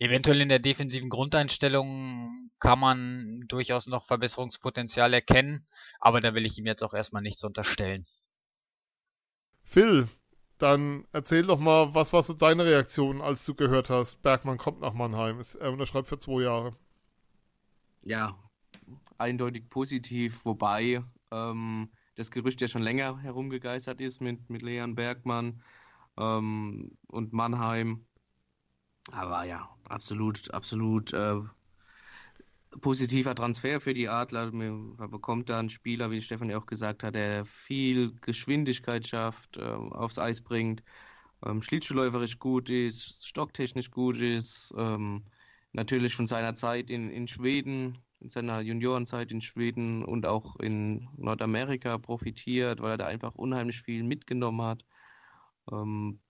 Eventuell in der defensiven Grundeinstellung kann man durchaus noch Verbesserungspotenzial erkennen, aber da will ich ihm jetzt auch erstmal nichts unterstellen. Phil, dann erzähl doch mal, was war so deine Reaktion, als du gehört hast, Bergmann kommt nach Mannheim, er unterschreibt für zwei Jahre. Ja, eindeutig positiv, wobei ähm, das Gerücht ja schon länger herumgegeistert ist mit, mit Leon Bergmann ähm, und Mannheim. Aber ja, absolut, absolut äh, positiver Transfer für die Adler. Man bekommt da einen Spieler, wie Stefan ja auch gesagt hat, der viel Geschwindigkeit schafft, äh, aufs Eis bringt, ähm, schlittschuhläuferisch gut ist, stocktechnisch gut ist, ähm, natürlich von seiner Zeit in, in Schweden, in seiner Juniorenzeit in Schweden und auch in Nordamerika profitiert, weil er da einfach unheimlich viel mitgenommen hat. Ähm,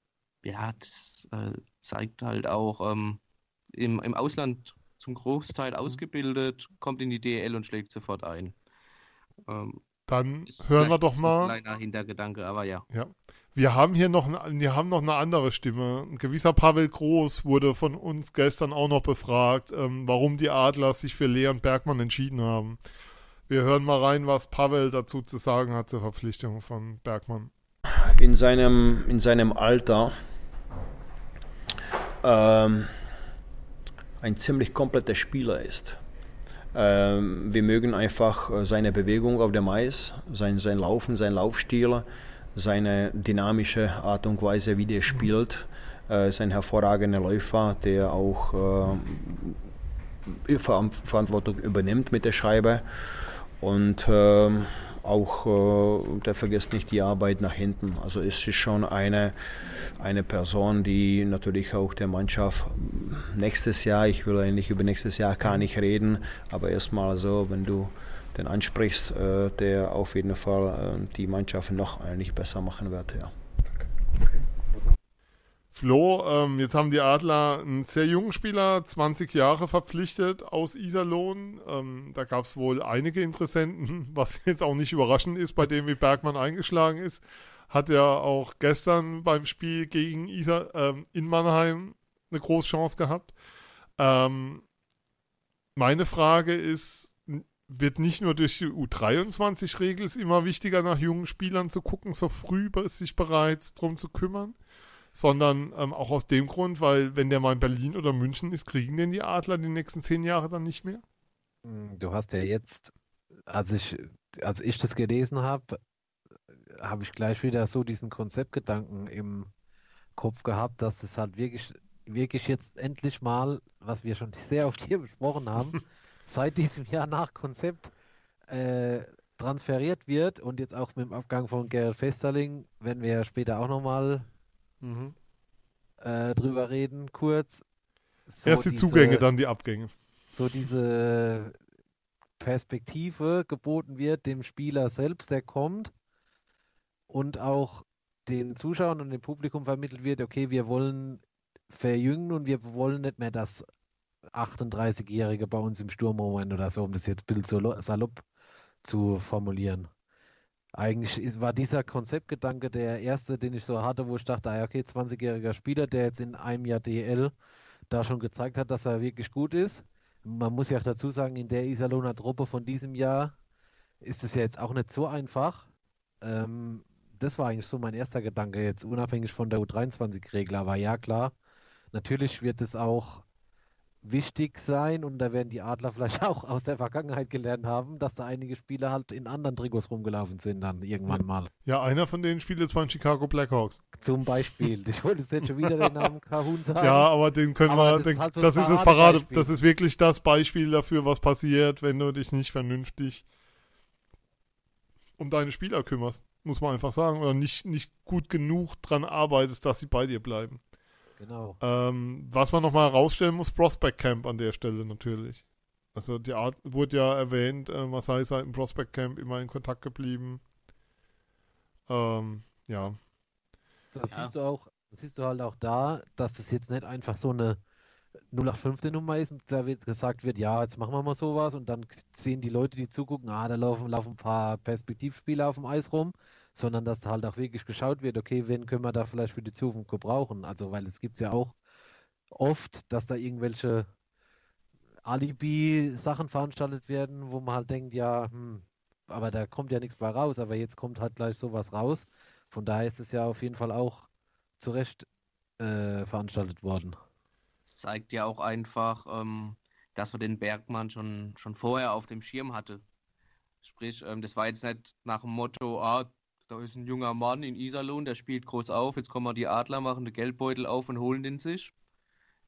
ja, das äh, zeigt halt auch ähm, im, im Ausland zum Großteil mhm. ausgebildet, kommt in die DL und schlägt sofort ein. Ähm, Dann hören wir doch mal. Ein kleiner Hintergedanke, aber ja. Ja. Wir haben hier noch, wir haben noch eine andere Stimme. Ein gewisser Pavel Groß wurde von uns gestern auch noch befragt, ähm, warum die Adler sich für Leon Bergmann entschieden haben. Wir hören mal rein, was Pavel dazu zu sagen hat zur Verpflichtung von Bergmann. In seinem, in seinem Alter ähm, ein ziemlich kompletter Spieler ist. Ähm, wir mögen einfach äh, seine Bewegung auf dem Eis, sein, sein Laufen, sein Laufstil, seine dynamische Art und Weise, wie der spielt. Äh, ist ein hervorragender Läufer, der auch äh, Verantwortung übernimmt mit der Scheibe. Und ähm, auch, äh, der vergisst nicht die Arbeit nach hinten. Also es ist schon eine, eine Person, die natürlich auch der Mannschaft nächstes Jahr, ich will eigentlich über nächstes Jahr gar nicht reden, aber erstmal so, wenn du den ansprichst, äh, der auf jeden Fall äh, die Mannschaft noch eigentlich besser machen wird. Ja. Flo, ähm, jetzt haben die Adler einen sehr jungen Spieler, 20 Jahre verpflichtet aus Iserlohn. Ähm, da gab es wohl einige Interessenten, was jetzt auch nicht überraschend ist, bei dem wie Bergmann eingeschlagen ist. Hat ja auch gestern beim Spiel gegen Iser ähm, in Mannheim eine große Chance gehabt. Ähm, meine Frage ist, wird nicht nur durch die U23-Regel immer wichtiger, nach jungen Spielern zu gucken, so früh sich bereits darum zu kümmern? Sondern ähm, auch aus dem Grund, weil wenn der mal in Berlin oder München ist, kriegen den die Adler die nächsten zehn Jahre dann nicht mehr? Hm, du hast ja jetzt, als ich, als ich das gelesen habe, habe ich gleich wieder so diesen Konzeptgedanken im Kopf gehabt, dass es halt wirklich, wirklich jetzt endlich mal, was wir schon sehr oft hier besprochen haben, seit diesem Jahr nach Konzept äh, transferiert wird und jetzt auch mit dem Abgang von Gerald Festerling, wenn wir später auch nochmal mhm. äh, drüber reden, kurz. So Erst die diese, Zugänge, dann die Abgänge. So diese Perspektive geboten wird dem Spieler selbst, der kommt und auch den Zuschauern und dem Publikum vermittelt wird, okay, wir wollen verjüngen und wir wollen nicht mehr das 38-Jährige bei uns im Sturmmoment oder so, um das jetzt ein bisschen salopp zu formulieren. Eigentlich war dieser Konzeptgedanke der erste, den ich so hatte, wo ich dachte, ah, okay, 20-jähriger Spieler, der jetzt in einem Jahr DL da schon gezeigt hat, dass er wirklich gut ist. Man muss ja auch dazu sagen, in der Iserlohner Truppe von diesem Jahr ist es ja jetzt auch nicht so einfach. Ähm, das war eigentlich so mein erster Gedanke, jetzt unabhängig von der U23-Regel. Aber ja, klar, natürlich wird es auch wichtig sein und da werden die Adler vielleicht auch aus der Vergangenheit gelernt haben, dass da einige Spieler halt in anderen Trikots rumgelaufen sind dann irgendwann mal. Ja, einer von denen spielt jetzt bei den Chicago Blackhawks. Zum Beispiel. Ich wollte jetzt schon wieder den Namen Kahun sagen. Ja, aber den können Aber wir, das den, ist halt so das ist das Parade, das ist wirklich das Beispiel dafür, was passiert, wenn du dich nicht vernünftig um deine Spieler kümmerst, muss man einfach sagen, oder nicht, nicht gut genug dran arbeitest, dass sie bei dir bleiben. Genau. Ähm, was man nochmal herausstellen muss, Prospect Camp an der Stelle natürlich. Also die Art wurde ja erwähnt, äh, Masai sei im Prospect Camp immer in Kontakt geblieben. Ähm, ja. Das Ja. siehst du auch, das siehst du halt auch da, dass das jetzt nicht einfach so eine 0815 Nummer ist und da wird gesagt wird, ja, jetzt machen wir mal sowas und dann sehen die Leute, die zugucken, ah, da laufen, laufen ein paar Perspektivspieler auf dem Eis rum, sondern dass da halt auch wirklich geschaut wird, okay, wen können wir da vielleicht für die Zukunft gebrauchen? Also, weil es gibt ja auch oft, dass da irgendwelche Alibi-Sachen veranstaltet werden, wo man halt denkt, ja, hm, aber da kommt ja nichts bei raus, aber jetzt kommt halt gleich sowas raus. Von daher ist es ja auf jeden Fall auch zu Recht äh, veranstaltet worden. Es zeigt ja auch einfach, ähm, dass man den Bergmann schon, schon vorher auf dem Schirm hatte. Sprich, ähm, das war jetzt nicht nach dem Motto, ah, da ist ein junger Mann in Iserlohn, der spielt groß auf, jetzt kommen die Adler, machen den Geldbeutel auf und holen den sich.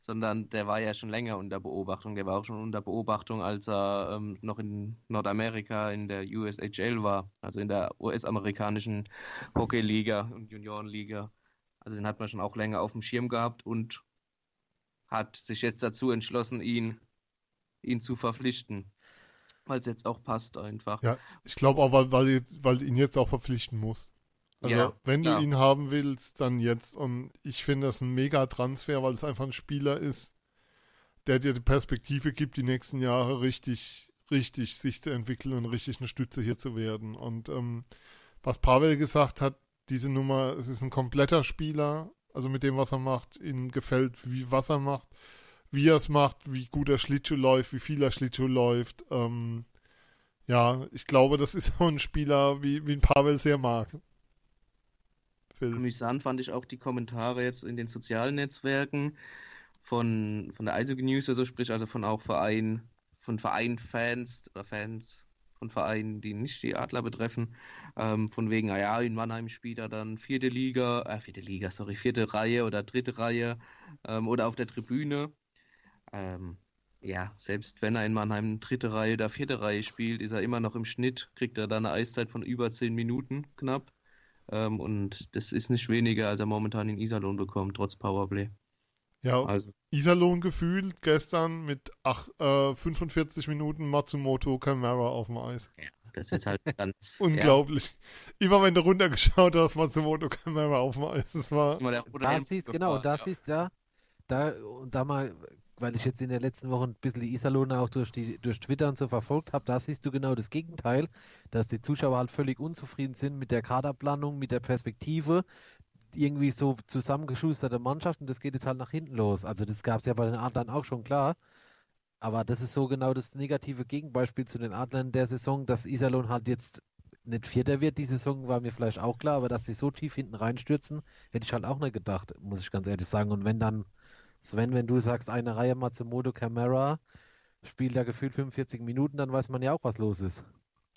Sondern der war ja schon länger unter Beobachtung. Der war auch schon unter Beobachtung, als er ähm, noch in Nordamerika in der USHL war, also in der US-amerikanischen Hockeyliga und Juniorenliga. Also den hat man schon auch länger auf dem Schirm gehabt und hat sich jetzt dazu entschlossen, ihn, ihn zu verpflichten. Weil es jetzt auch passt einfach. Ja, ich glaube auch, weil, weil, jetzt, weil ihn jetzt auch verpflichten muss. Also, Ja, wenn du klar. ihn haben willst, dann jetzt. Und ich finde das ein mega Transfer, weil es einfach ein Spieler ist, der dir die Perspektive gibt, die nächsten Jahre richtig, richtig sich zu entwickeln und richtig eine Stütze hier zu werden. Und ähm, was Pavel gesagt hat, diese Nummer, es ist ein kompletter Spieler, also mit dem, was er macht, ihm gefällt, wie was er macht, wie er es macht, wie gut er Schlittschuh läuft, wie viel er Schlittschuh läuft. Ähm, ja, ich glaube, das ist so ein Spieler, wie, wie ein Pavel sehr mag. Phil. Amüsant fand ich auch die Kommentare jetzt in den sozialen Netzwerken von, von der Eishockey News, also sprich also von auch Vereinen, von Verein-Fans oder Fans von Vereinen, die nicht die Adler betreffen, ähm, von wegen, naja, in Mannheim spielt er dann vierte Liga, äh, vierte Liga, sorry, vierte Reihe oder dritte Reihe ähm, oder auf der Tribüne. Ähm, ja, selbst wenn er in Mannheim dritte Reihe oder vierte Reihe spielt, ist er immer noch im Schnitt, kriegt er dann eine Eiszeit von über zehn Minuten knapp. Ähm, und das ist nicht weniger, als er momentan in Iserlohn bekommt, trotz Powerplay. Ja, Also, Iserlohn gefühlt gestern mit ach, äh, 45 Minuten Matsumoto Camara auf dem Eis. das ist halt ganz. Unglaublich. Immer wenn du runtergeschaut hast, Matsumoto Camara auf dem Eis. Das Ja, war. das ist mal der Da siehst, genau, da ja. siehst ja, da und da mal, weil ich jetzt in der letzten Woche ein bisschen die Iserlohner auch durch die durch Twitter und so verfolgt habe, da siehst du genau das Gegenteil, dass die Zuschauer halt völlig unzufrieden sind mit der Kaderplanung, mit der Perspektive, irgendwie so zusammengeschusterte Mannschaft und das geht jetzt halt nach hinten los. Also das gab es ja bei den Adlern auch schon klar. Aber das ist so genau das negative Gegenbeispiel zu den Adlern der Saison, dass Iserlohn halt jetzt nicht Vierter wird. Die Saison war mir vielleicht auch klar, aber dass sie so tief hinten reinstürzen, hätte ich halt auch nicht gedacht, muss ich ganz ehrlich sagen. Und wenn dann, Sven, wenn du sagst, eine Reihe Matsumoto Camara spielt da gefühlt 45 Minuten, dann weiß man ja auch, was los ist.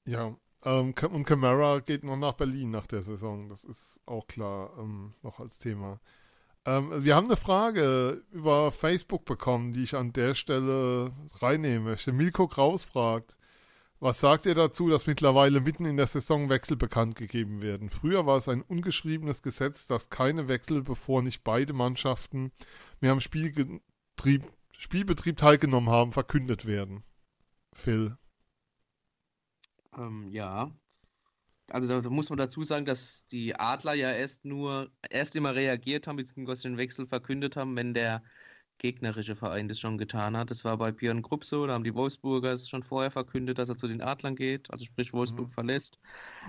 Ja. Ähm, und Camara geht noch nach Berlin nach der Saison. Das ist auch klar ähm, noch als Thema. Ähm, wir haben eine Frage über Facebook bekommen, die ich an der Stelle reinnehmen möchte. Milko Kraus fragt, was sagt ihr dazu, dass mittlerweile mitten in der Saison Wechsel bekannt gegeben werden? Früher war es ein ungeschriebenes Gesetz, dass keine Wechsel, bevor nicht beide Mannschaften mehr am Spielbetrieb, Spielbetrieb teilgenommen haben, verkündet werden. Phil. Ähm, ja. Also da muss man dazu sagen, dass die Adler ja erst nur, erst immer reagiert haben, beziehungsweise den Wechsel verkündet haben, wenn der gegnerische Verein das schon getan hat. Das war bei Björn Krupp so, da haben die Wolfsburger es schon vorher verkündet, dass er zu den Adlern geht, also sprich Wolfsburg verlässt.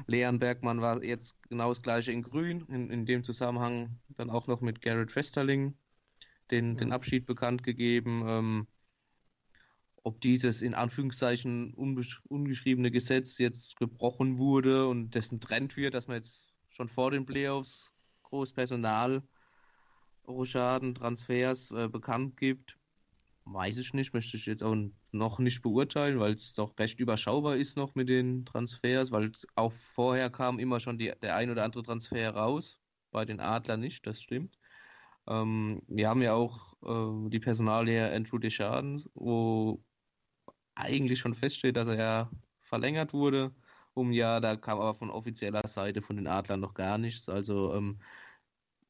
Leon Bergmann war jetzt genau das gleiche in Grün, in, in dem Zusammenhang dann auch noch mit Garrett Westerling den, den Abschied bekannt gegeben. Ähm, ob dieses in Anführungszeichen ungeschriebene Gesetz jetzt gebrochen wurde und dessen Trend wird, dass man jetzt schon vor den Playoffs groß Personal, Rochaden, Transfers äh, bekannt gibt. weiß ich nicht, möchte ich jetzt auch noch nicht beurteilen, weil es doch recht überschaubar ist noch mit den Transfers, weil auch vorher kam immer schon die, der ein oder andere Transfer raus, bei den Adlern nicht, das stimmt. Ähm, wir haben ja auch äh, die Personalie Andrew Deschardens, wo eigentlich schon feststeht, dass er ja verlängert wurde um ja, da kam aber von offizieller Seite von den Adlern noch gar nichts. Also ähm,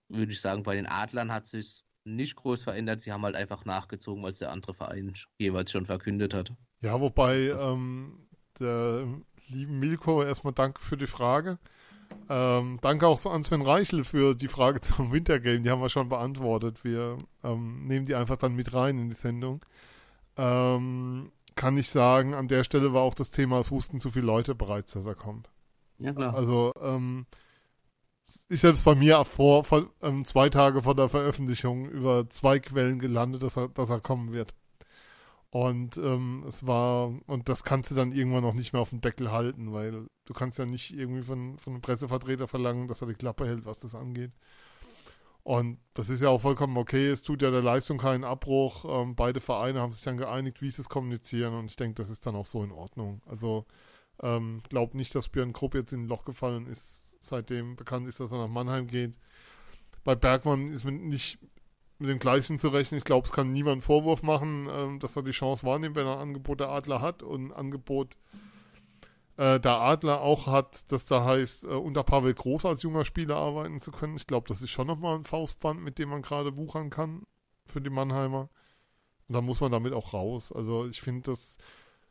würde ich sagen, bei den Adlern hat sich nicht groß verändert. Sie haben halt einfach nachgezogen, als der andere Verein jeweils schon verkündet hat. Ja, wobei ähm, der lieben Milko erstmal danke für die Frage. Ähm, danke auch so an Sven Reichel für die Frage zum Wintergame. Die haben wir schon beantwortet. Wir ähm, nehmen die einfach dann mit rein in die Sendung. Ähm, kann ich sagen, an der Stelle war auch das Thema, es wussten zu viele Leute bereits, dass er kommt. Ja, klar. Also, ähm, ich selbst bei mir vor, vor ähm, zwei Tage vor der Veröffentlichung über zwei Quellen gelandet, dass er, dass er kommen wird. Und ähm, es war, und das kannst du dann irgendwann noch nicht mehr auf dem Deckel halten, weil du kannst ja nicht irgendwie von, von einem Pressevertreter verlangen, dass er die Klappe hält, was das angeht. Und das ist ja auch vollkommen okay. Es tut ja der Leistung keinen Abbruch. Ähm, beide Vereine haben sich dann geeinigt, wie sie es kommunizieren. Und ich denke, das ist dann auch so in Ordnung. Also ähm, glaub nicht, dass Björn Krupp jetzt in ein Loch gefallen ist, seitdem bekannt ist, dass er nach Mannheim geht. Bei Bergmann ist mit nicht mit dem Gleichen zu rechnen. Ich glaube, es kann niemand einen Vorwurf machen, ähm, dass er die Chance wahrnimmt, wenn er ein Angebot der Adler hat und ein Angebot äh, der Adler auch hat, dass da heißt, äh, unter Pavel Groß als junger Spieler arbeiten zu können. Ich glaube, das ist schon nochmal ein Faustband, mit dem man gerade wuchern kann für die Mannheimer. Und da muss man damit auch raus. Also ich finde, dass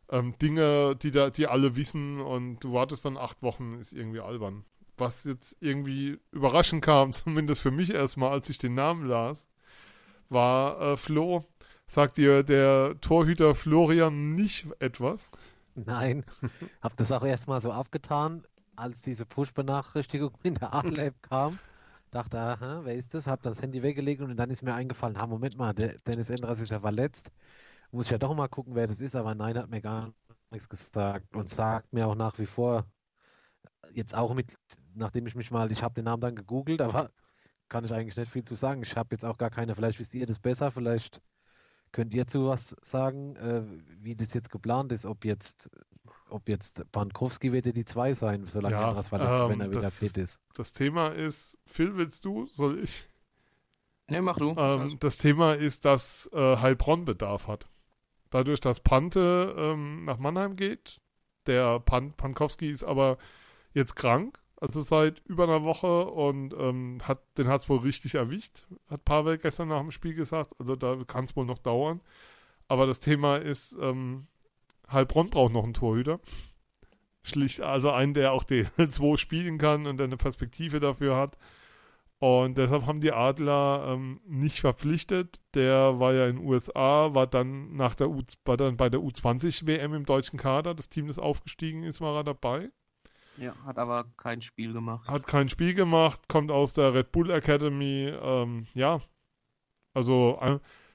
ähm, Dinge, die da, die alle wissen und du wartest dann acht Wochen, ist irgendwie albern. Was jetzt irgendwie überraschend kam, zumindest für mich erstmal, als ich den Namen las, war äh, Flo. Sagt dir der Torhüter Florian nicht etwas? Nein, habe das auch erstmal so abgetan, als diese Push-Benachrichtigung in der Adler-App kam. Dachte, aha, wer ist das? Hab das Handy weggelegt und dann ist mir eingefallen, ha, Moment mal, der Dennis Endras ist ja verletzt. Muss ich ja doch mal gucken, wer das ist, aber nein, hat mir gar nichts gesagt und sagt mir auch nach wie vor, jetzt auch mit, nachdem ich mich mal, ich habe den Namen dann gegoogelt, aber kann ich eigentlich nicht viel zu sagen. Ich habe jetzt auch gar keine, vielleicht wisst ihr das besser, vielleicht Könnt ihr zu was sagen, äh, wie das jetzt geplant ist? Ob jetzt, ob jetzt Pankowski wird die zwei sein, solange ja, Andras verletzt, ähm, wenn er wieder fit ist? Das Thema ist, Phil, willst du? Soll ich? Ne, mach du. Ähm, das Thema ist, dass äh, Heilbronn Bedarf hat. Dadurch, dass Pante ähm, nach Mannheim geht, der Pan Pankowski ist aber jetzt krank also seit über einer Woche und ähm, hat, den hat es wohl richtig erwischt, hat Pavel gestern nach dem Spiel gesagt. Also da kann es wohl noch dauern. Aber das Thema ist, ähm, Heilbronn braucht noch einen Torhüter. Schlicht, also einen, der auch die 2 spielen kann und eine Perspektive dafür hat. Und deshalb haben die Adler ähm, nicht verpflichtet. Der war ja in den USA, war dann nach der U war dann bei der U20 WM im deutschen Kader. Das Team, das aufgestiegen ist, war er dabei. Ja, hat aber kein Spiel gemacht. Hat kein Spiel gemacht, kommt aus der Red Bull Academy. Ähm, ja, also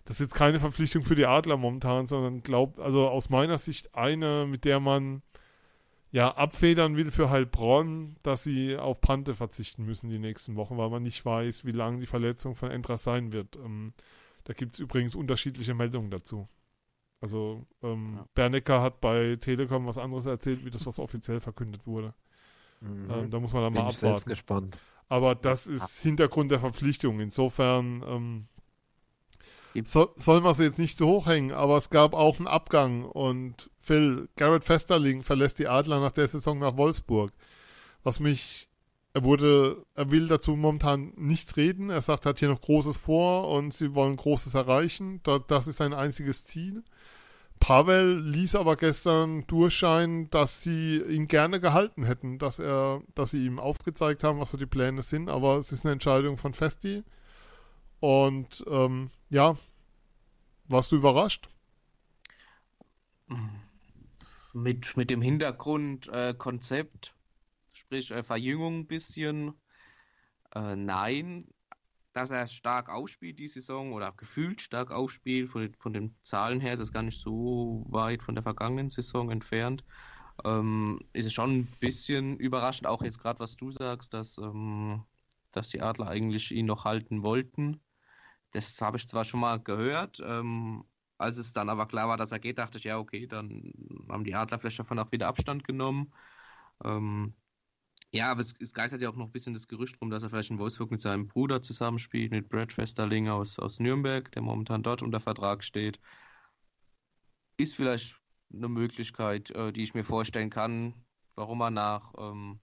das ist jetzt keine Verpflichtung für die Adler momentan, sondern glaubt, also aus meiner Sicht eine, mit der man ja abfedern will für Heilbronn, dass sie auf Pante verzichten müssen die nächsten Wochen, weil man nicht weiß, wie lange die Verletzung von Entras sein wird. Ähm, da gibt es übrigens unterschiedliche Meldungen dazu. Also ähm, ja. Bernecker hat bei Telekom was anderes erzählt, wie das, was offiziell verkündet wurde. Mhm. Ähm, da muss man dann Bin mal abwarten. Selbst gespannt. Aber das ist Hintergrund der Verpflichtung. Insofern ähm, so, soll man sie jetzt nicht zu hoch hängen, aber es gab auch einen Abgang und Phil, Garrett Festerling verlässt die Adler nach der Saison nach Wolfsburg. Was mich, er wurde, er will dazu momentan nichts reden. Er sagt, er hat hier noch Großes vor und sie wollen Großes erreichen. Das ist sein einziges Ziel. Pavel ließ aber gestern durchscheinen, dass sie ihn gerne gehalten hätten, dass er, dass sie ihm aufgezeigt haben, was so die Pläne sind, aber es ist eine Entscheidung von Festi. Und ähm, ja, warst du überrascht? Mit, mit dem Hintergrund äh, sprich äh, Verjüngung ein bisschen. Äh, nein, dass er stark ausspielt die Saison oder gefühlt stark ausspielt. Von, von den Zahlen her ist es gar nicht so weit von der vergangenen Saison entfernt. Ähm, ist es schon ein bisschen überraschend, auch jetzt gerade, was du sagst, dass, ähm, dass die Adler eigentlich ihn noch halten wollten. Das habe ich zwar schon mal gehört, ähm, als es dann aber klar war, dass er geht, dachte ich, ja, okay, dann haben die Adler vielleicht davon auch wieder Abstand genommen. Ähm, ja, aber es, es, geistert ja auch noch ein bisschen das Gerücht rum, dass er vielleicht in Wolfsburg mit seinem Bruder zusammenspielt, mit Brad Westerling aus, aus Nürnberg, der momentan dort unter Vertrag steht. Ist vielleicht eine Möglichkeit, äh, die ich mir vorstellen kann, warum er nach, ähm,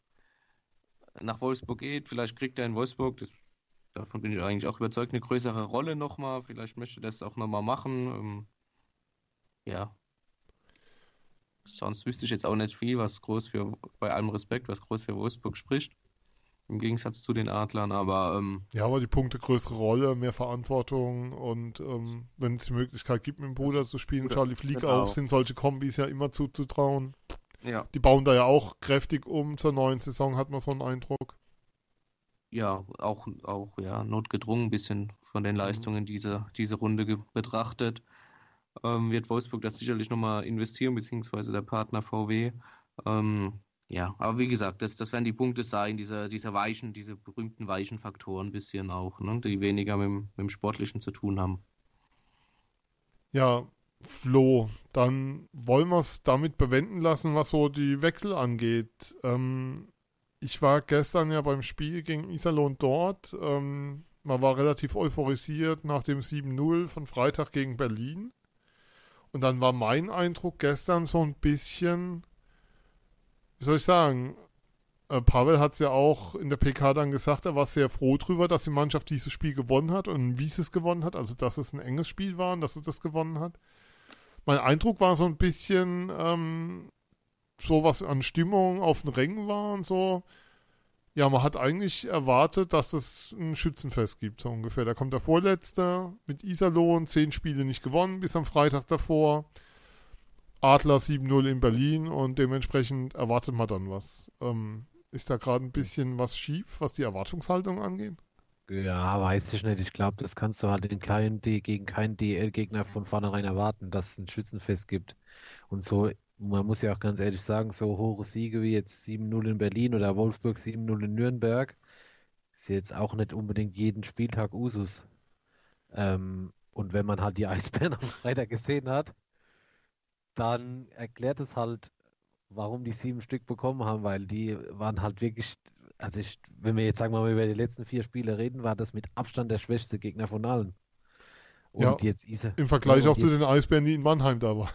nach Wolfsburg geht. Vielleicht kriegt er in Wolfsburg, das, davon bin ich eigentlich auch überzeugt, eine größere Rolle nochmal. Vielleicht möchte er das auch nochmal machen. Ähm, ja. Sonst wüsste ich jetzt auch nicht viel, was groß für, bei allem Respekt, was groß für Wolfsburg spricht. Im Gegensatz zu den Adlern, aber. Ähm, ja, aber die Punkte größere Rolle, mehr Verantwortung und ähm, wenn es die Möglichkeit gibt, mit dem Bruder zu spielen, Charlie Flieg genau. auf, sind solche Kombis ja immer zuzutrauen. Ja. Die bauen da ja auch kräftig um zur neuen Saison, hat man so einen Eindruck. Ja, auch, auch ja, notgedrungen ein bisschen von den mhm. Leistungen mhm. diese, diese Runde betrachtet. Ähm, wird Wolfsburg das sicherlich nochmal investieren, beziehungsweise der Partner VW. Ähm, ja, aber wie gesagt, das, das werden die Punkte sein, diese, diese weichen, diese berühmten weichen Faktoren ein bisschen auch, ne, die weniger mit, mit dem Sportlichen zu tun haben. Ja, Flo, dann wollen wir es damit bewenden lassen, was so die Wechsel angeht. Ähm, ich war gestern ja beim Spiel gegen Iserlohn dort. Ähm, man war relativ euphorisiert nach dem 7-0 von Freitag gegen Berlin. Und dann war mein Eindruck gestern so ein bisschen, wie soll ich sagen, äh, Pavel hat es ja auch in der PK dann gesagt, er war sehr froh drüber, dass die Mannschaft dieses Spiel gewonnen hat und wie sie es gewonnen hat, also dass es ein enges Spiel war und dass es das gewonnen hat. Mein Eindruck war so ein bisschen ähm, so, was an Stimmung auf den Rängen war und so. Ja, man hat eigentlich erwartet, dass es ein Schützenfest gibt, so ungefähr. Da kommt der Vorletzte mit Iserlohn, zehn Spiele nicht gewonnen bis am Freitag davor. Adler 7-0 in Berlin und dementsprechend erwartet man dann was. Ähm, ist da gerade ein bisschen was schief, was die Erwartungshaltung angeht? Ja, weiß ich nicht. Ich glaube, das kannst du halt in kleinen D gegen keinen DL-Gegner von vornherein erwarten, dass es ein Schützenfest gibt. Und so, man muss ja auch ganz ehrlich sagen, so hohe Siege wie jetzt 7-0 in Berlin oder Wolfsburg 7-0 in Nürnberg, ist jetzt auch nicht unbedingt jeden Spieltag Usus. Ähm, und wenn man halt die Eisbären am Freitag gesehen hat, dann erklärt es halt, warum die sieben Stück bekommen haben, weil die waren halt wirklich, also ich, wenn wir jetzt sagen wir mal über die letzten vier Spiele reden, war das mit Abstand der schwächste Gegner von allen. Und ja, jetzt Isa, im Vergleich auch zu den Eisbären, die in Mannheim da waren.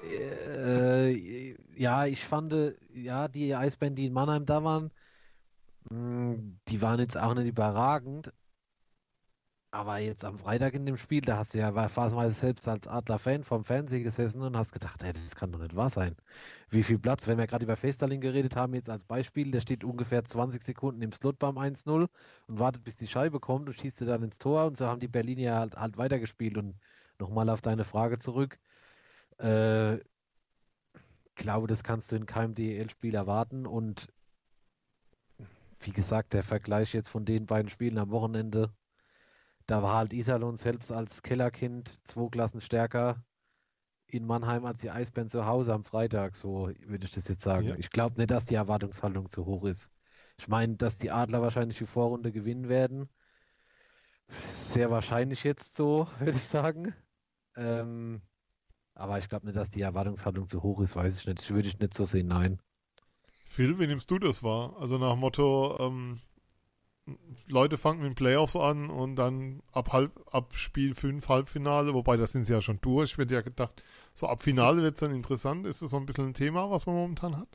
Äh, ja, ich fand, ja, die Eisbären, die in Mannheim da waren, mh, die waren jetzt auch nicht überragend, aber jetzt am Freitag in dem Spiel, da hast du ja phasenweise selbst als Adler-Fan vom Fernsehen gesessen und hast gedacht, ey, das kann doch nicht wahr sein. Wie viel Platz, wenn wir gerade über Festerling geredet haben, jetzt als Beispiel, der steht ungefähr 20 Sekunden im Slot beim 1-0 und wartet, bis die Scheibe kommt und schießt dann ins Tor und so haben die Berliner halt, halt weitergespielt. Und nochmal auf deine Frage zurück. Äh, ich glaube, das kannst du in keinem DEL-Spiel erwarten und wie gesagt, der Vergleich jetzt von den beiden Spielen am Wochenende da war halt Iserlohn selbst als Kellerkind zwei Klassen stärker in Mannheim als die Eisbären zu Hause am Freitag, so würde ich das jetzt sagen. Ja. Ich glaube nicht, dass die Erwartungshaltung zu hoch ist. Ich meine, dass die Adler wahrscheinlich die Vorrunde gewinnen werden. Sehr wahrscheinlich jetzt so, würde ich sagen. Ähm, aber ich glaube nicht, dass die Erwartungshaltung zu hoch ist, weiß ich nicht. Das würde ich nicht so sehen, nein. Phil, wie nimmst du das wahr? Also nach Motto, ähm, Leute fangen mit den Playoffs an und dann ab, halb, ab Spiel 5 Halbfinale, wobei das sind sie ja schon durch. Ich hätte ja gedacht, so ab Finale wird es dann interessant. Ist das so ein bisschen ein Thema, was man momentan hat?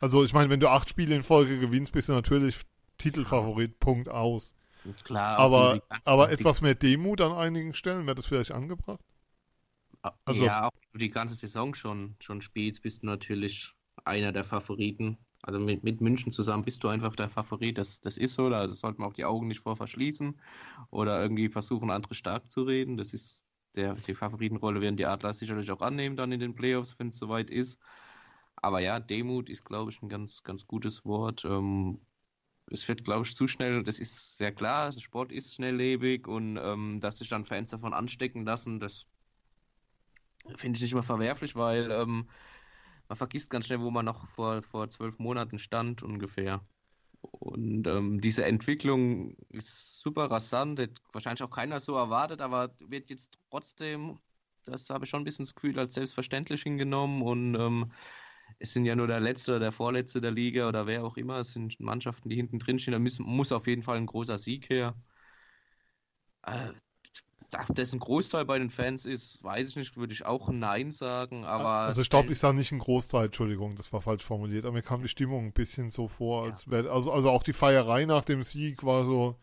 Also ich meine, wenn du acht Spiele in Folge gewinnst, bist du natürlich Titelfavorit, Punkt aus. Klar. Aber, aber etwas mehr Demut an einigen Stellen, wäre das vielleicht angebracht? Also, ja, auch die ganze Saison schon, schon spielst, bist du natürlich einer der Favoriten. Also mit, mit München zusammen bist du einfach der Favorit. Das, das ist so, da also sollte man auch die Augen nicht vor verschließen oder irgendwie versuchen, andere stark zu reden. Das ist der, die Favoritenrolle werden die Adler sicherlich auch annehmen dann in den Playoffs, wenn es soweit ist. Aber ja, Demut ist, glaube ich, ein ganz, ganz gutes Wort. Ähm, es wird, glaube ich, zu schnell, das ist sehr klar, der Sport ist schnelllebig und ähm, dass sich dann Fans davon anstecken lassen, das finde ich nicht immer verwerflich, weil ähm, man vergisst ganz schnell, wo man noch vor, vor zwölf Monaten stand ungefähr. Und ähm, diese Entwicklung ist super rasant, hat wahrscheinlich auch keiner so erwartet, aber wird jetzt trotzdem, das habe ich schon ein bisschen das Gefühl, als selbstverständlich hingenommen. Und ähm, es sind ja nur der Letzte oder der Vorletzte der Liga oder wer auch immer. Es sind Mannschaften, die hinten drin stehen. Da müssen, muss auf jeden Fall ein großer Sieg her. Äh, ob das ein Großteil bei den Fans ist, weiß ich nicht, würde ich auch Nein sagen, aber. Also ich glaube, ich sage nicht ein Großteil, Entschuldigung, das war falsch formuliert, aber mir kam die Stimmung ein bisschen so vor, als wäre, also, also auch die Feierei nach dem Sieg war so,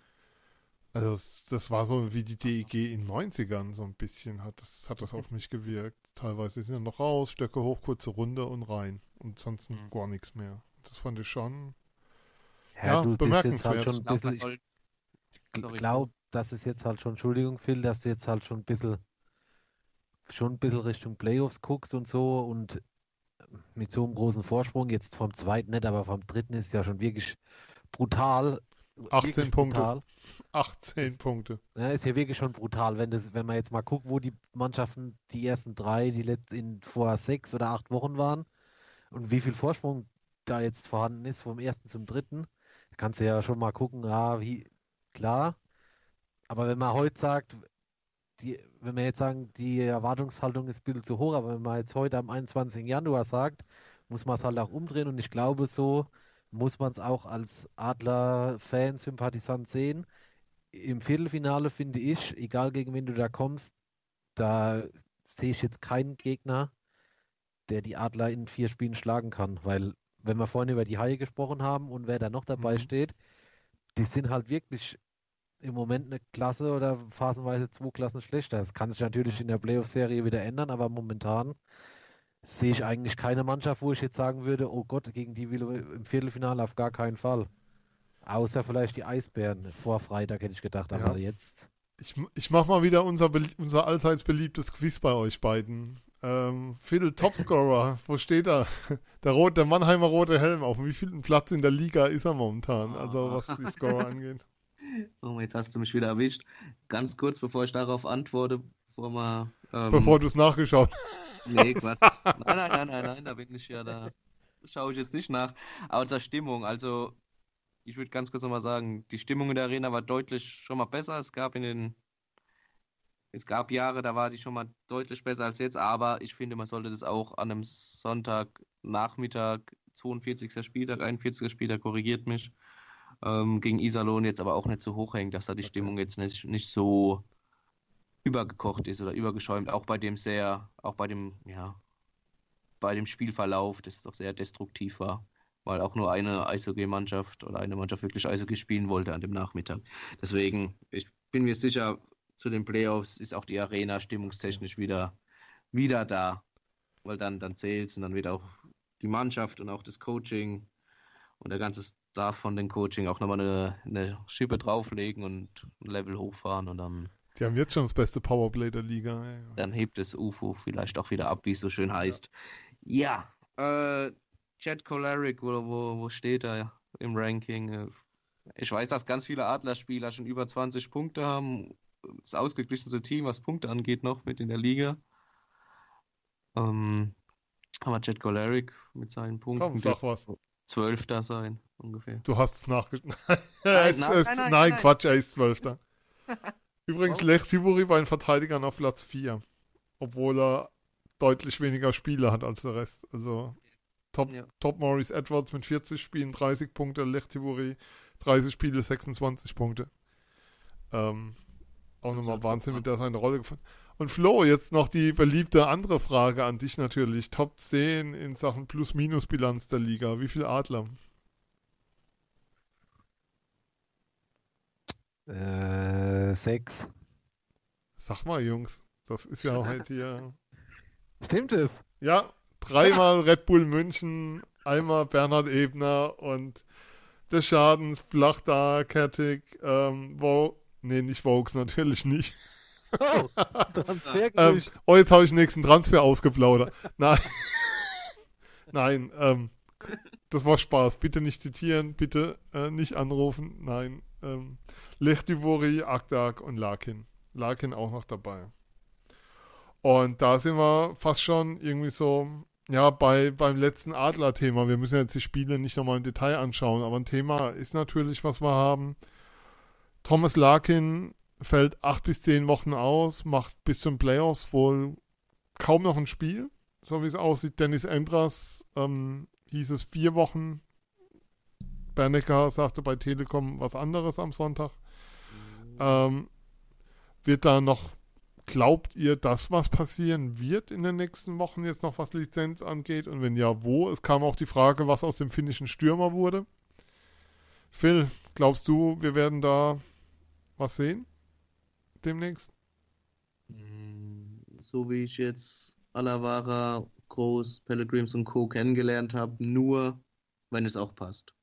also das, das war so wie die DEG in den 90ern, so ein bisschen hat das, hat das auf mich gewirkt. Teilweise sind ja noch raus, Stöcke hoch, kurze Runde und rein und sonst mhm. gar nichts mehr. Das fand ich schon ja, ja du bemerkenswert. Halt schon ein bisschen, ich glaube, das ist jetzt halt schon, Entschuldigung, Phil, dass du jetzt halt schon ein bisschen, schon ein bisschen Richtung Playoffs guckst und so und mit so einem großen Vorsprung, jetzt vom zweiten nicht, aber vom dritten ist ja schon wirklich brutal. 18 wirklich Punkte. Brutal. 18 ist, Punkte. Ja, ist ja wirklich schon brutal, wenn das, wenn man jetzt mal guckt, wo die Mannschaften die ersten drei, die letzten vor sechs oder acht Wochen waren und wie viel Vorsprung da jetzt vorhanden ist vom ersten zum dritten, kannst du ja schon mal gucken, ah, wie klar, aber wenn man heute sagt, die, wenn wir jetzt sagen, die Erwartungshaltung ist ein bisschen zu hoch, aber wenn man jetzt heute am 21. Januar sagt, muss man es halt auch umdrehen und ich glaube, so muss man es auch als Adler-Fan, Sympathisant sehen. Im Viertelfinale finde ich, egal gegen wen du da kommst, da sehe ich jetzt keinen Gegner, der die Adler in vier Spielen schlagen kann, weil wenn wir vorhin über die Haie gesprochen haben und wer da noch dabei mhm. steht, die sind halt wirklich im Moment eine Klasse oder phasenweise zwei Klassen schlechter. Das kann sich natürlich in der Playoff-Serie wieder ändern, aber momentan sehe ich eigentlich keine Mannschaft, wo ich jetzt sagen würde, oh Gott, gegen die will im Viertelfinale auf gar keinen Fall. Außer vielleicht die Eisbären vor Freitag hätte ich gedacht, aber ja. jetzt. Ich, ich mache mal wieder unser, unser allseits beliebtes Quiz bei euch beiden. Ähm, Phil, Topscorer, wo steht er? Der, Rot, der Mannheimer rote Helm. Auf wie vielen Platz in der Liga ist er momentan? Also was die Scorer angeht. Oh, jetzt hast du mich wieder erwischt. Ganz kurz, bevor ich darauf antworte, bevor wir. Ähm, bevor du es nachgeschaut Nee, Quatsch. Nein, nein, nein, nein, nein, da bin ich ja, da schaue ich jetzt nicht nach. Aber zur Stimmung, also ich würde ganz kurz nochmal sagen, die Stimmung in der Arena war deutlich schon mal besser. Es gab in den. Es gab Jahre, da war die schon mal deutlich besser als jetzt, aber ich finde, man sollte das auch an einem Sonntagnachmittag, 42. Spieltag, 41. Spieltag, korrigiert mich, ähm, gegen Iserlohn jetzt aber auch nicht so hoch hängt, dass da die Stimmung jetzt nicht, nicht so übergekocht ist oder übergeschäumt, auch bei dem sehr, auch bei dem, ja, bei dem Spielverlauf, das doch sehr destruktiv war, weil auch nur eine Eishockey-Mannschaft oder eine Mannschaft wirklich Eishockey spielen wollte an dem Nachmittag. Deswegen, ich bin mir sicher, zu den Playoffs ist auch die Arena stimmungstechnisch wieder, wieder da, weil dann, dann zählt es und dann wird auch die Mannschaft und auch das Coaching und der ganze darf von den Coaching auch nochmal eine, eine Schippe drauflegen und ein Level hochfahren und dann. Die haben jetzt schon das beste Powerplay der Liga. Dann hebt das UFO vielleicht auch wieder ab, wie es so schön heißt. Ja, ja äh, Chad Coleric, wo, wo, wo steht er im Ranking? Ich weiß, dass ganz viele Adlerspieler schon über 20 Punkte haben. Das ausgeglichenste Team, was Punkte angeht, noch mit in der Liga. Ähm, aber Chad Coleric mit seinen Punkten. Komm, sag was. Zwölfter sein, ungefähr. Du hast es nachgeschaut. nein, nein, nein, nein, Quatsch, er ist Zwölfter. Übrigens, oh. Lech Tiburi bei den Verteidigern auf Platz 4. Obwohl er deutlich weniger Spiele hat als der Rest. Also Top, ja. Top Maurice Edwards mit 40 Spielen, 30 Punkte, Lech Tiburi 30 Spiele, 26 Punkte. Ähm, auch nochmal Wahnsinn, mit der seine Rolle gefunden. Und Flo, jetzt noch die beliebte andere Frage an dich natürlich. Top 10 in Sachen Plus-Minus-Bilanz der Liga. Wie viele Adler? Äh, sechs. Sag mal, Jungs. Das ist ja halt hier. Stimmt es? Ja, dreimal Red Bull München, einmal Bernhard Ebner und des Schadens, Blachda, Kertig, ähm, wo, nee, nicht Vokes, natürlich nicht. Oh, ähm, oh, jetzt habe ich den nächsten Transfer ausgeplaudert. Nein. Nein, ähm, das war Spaß. Bitte nicht zitieren, bitte äh, nicht anrufen. Nein. Ähm, Lechtivori, Akdag und Larkin. Larkin auch noch dabei. Und da sind wir fast schon irgendwie so, ja, bei, beim letzten Adler-Thema, wir müssen jetzt die Spiele nicht nochmal im Detail anschauen, aber ein Thema ist natürlich, was wir haben. Thomas Larkin fällt acht bis zehn Wochen aus, macht bis zum Playoffs wohl kaum noch ein Spiel, so wie es aussieht. Dennis Endras ähm, hieß es vier Wochen. Bernecker sagte bei Telekom was anderes am Sonntag. Ähm, wird da noch, glaubt ihr, dass was passieren wird in den nächsten Wochen jetzt noch, was Lizenz angeht? Und wenn ja, wo? Es kam auch die Frage, was aus dem finnischen Stürmer wurde. Phil, glaubst du, wir werden da was sehen? Demnächst? So wie ich jetzt Alavara, Groß, Pellegrims und Co. kennengelernt habe, nur wenn es auch passt.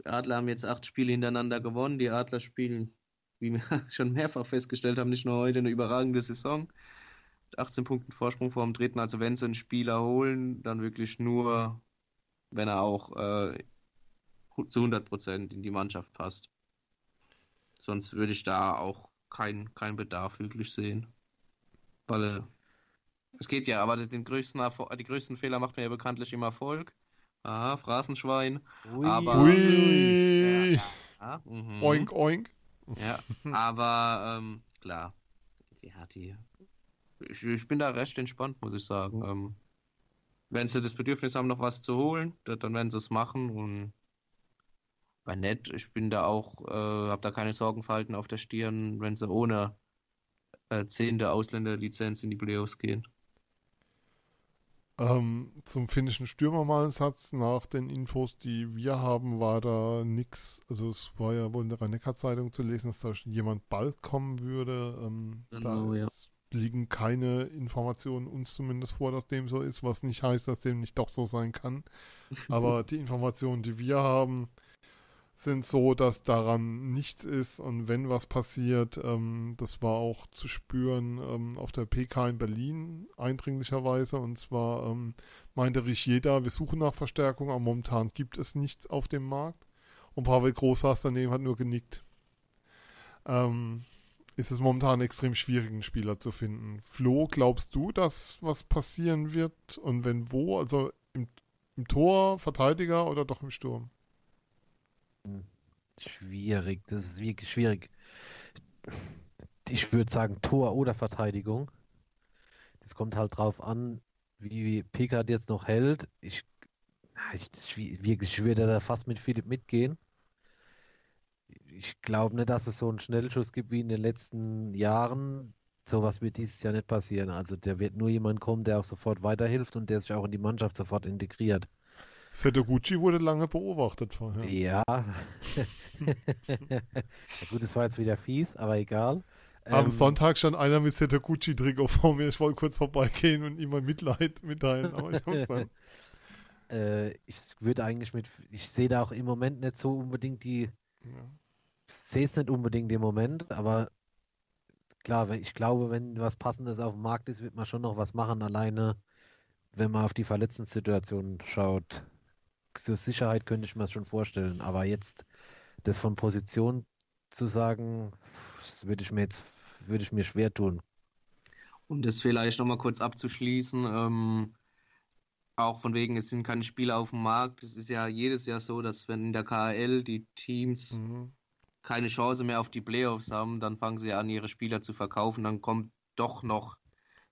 Die Adler haben jetzt acht Spiele hintereinander gewonnen. Die Adler spielen, wie wir schon mehrfach festgestellt haben, nicht nur heute eine überragende Saison. Mit 18 Punkten Vorsprung vor dem dritten. Also wenn sie einen Spieler holen, dann wirklich nur, wenn er auch äh, zu 100 Prozent in die Mannschaft passt. Sonst würde ich da auch keinen kein Bedarf wirklich sehen. Weil es geht ja, aber den größten, Erfol- die größten Fehler macht man ja bekanntlich im Erfolg. Aha, Phrasenschwein. Ui, Aber- Ui! Ja, mhm. Oink, oink. Ja, aber ähm, klar. Ja, die. Ich, ich bin da recht entspannt, muss ich sagen. Ähm, wenn sie das Bedürfnis haben, noch was zu holen, da- dann werden sie es machen und bei nett, ich bin da auch, äh, habe da keine Sorgenfalten auf der Stirn, wenn sie ohne äh, zehnte Ausländerlizenz in die Playoffs gehen. Ähm, zum finnischen Stürmer mal ein Satz. Nach den Infos, die wir haben, war da nix. Also es war ja wohl in der Rhein-Neckar-Zeitung zu lesen, dass da jemand bald kommen würde. Ähm, Genau, da ja. liegen keine Informationen uns zumindest vor, dass dem so ist, was nicht heißt, dass dem nicht doch so sein kann. Aber die Informationen, die wir haben, sind so, dass daran nichts ist und wenn was passiert, ähm, das war auch zu spüren ähm, auf der PK in Berlin eindringlicherweise und zwar ähm, meinte Richeda, wir suchen nach Verstärkung, aber momentan gibt es nichts auf dem Markt und Pavel Großhaus daneben hat nur genickt. Ähm, ist es momentan extrem schwierig, einen Spieler zu finden. Flo, glaubst du, dass was passieren wird und wenn wo? Also im, im Tor, Verteidiger oder doch im Sturm? Schwierig, das ist wirklich schwierig. Ich würde sagen Tor oder Verteidigung. Das kommt halt drauf an, wie Pickard jetzt noch hält. Ich, ich, wirklich, ich würde da fast mit Philipp mitgehen. Ich glaube nicht, dass es so einen Schnellschuss gibt wie in den letzten Jahren. Sowas wird dieses Jahr nicht passieren. Also der wird nur jemand kommen, der auch sofort weiterhilft und der sich auch in die Mannschaft sofort integriert. Setoguchi wurde lange beobachtet vorher. Ja. Ja gut, das war jetzt wieder fies, aber egal. Am Ähm, Sonntag stand einer mit Setoguchi-Trikot vor mir. Ich wollte kurz vorbeigehen und ihm mal Mitleid mitteilen, aber ich hab's dann. äh, ich würde eigentlich mit, ich sehe da auch im Moment nicht so unbedingt die, Ja. ich sehe es nicht unbedingt im Moment, aber klar, ich glaube, wenn was Passendes auf dem Markt ist, wird man schon noch was machen, alleine, wenn man auf die Verletztenssituation schaut. Zur Sicherheit könnte ich mir das schon vorstellen, aber jetzt das von Position zu sagen, das würde ich mir jetzt, würde ich mir schwer tun. Um das vielleicht nochmal kurz abzuschließen, ähm, auch von wegen, es sind keine Spieler auf dem Markt. Es ist ja jedes Jahr so, dass wenn in der KHL die Teams Mhm. keine Chance mehr auf die Playoffs haben, dann fangen sie an, ihre Spieler zu verkaufen. Dann kommt doch noch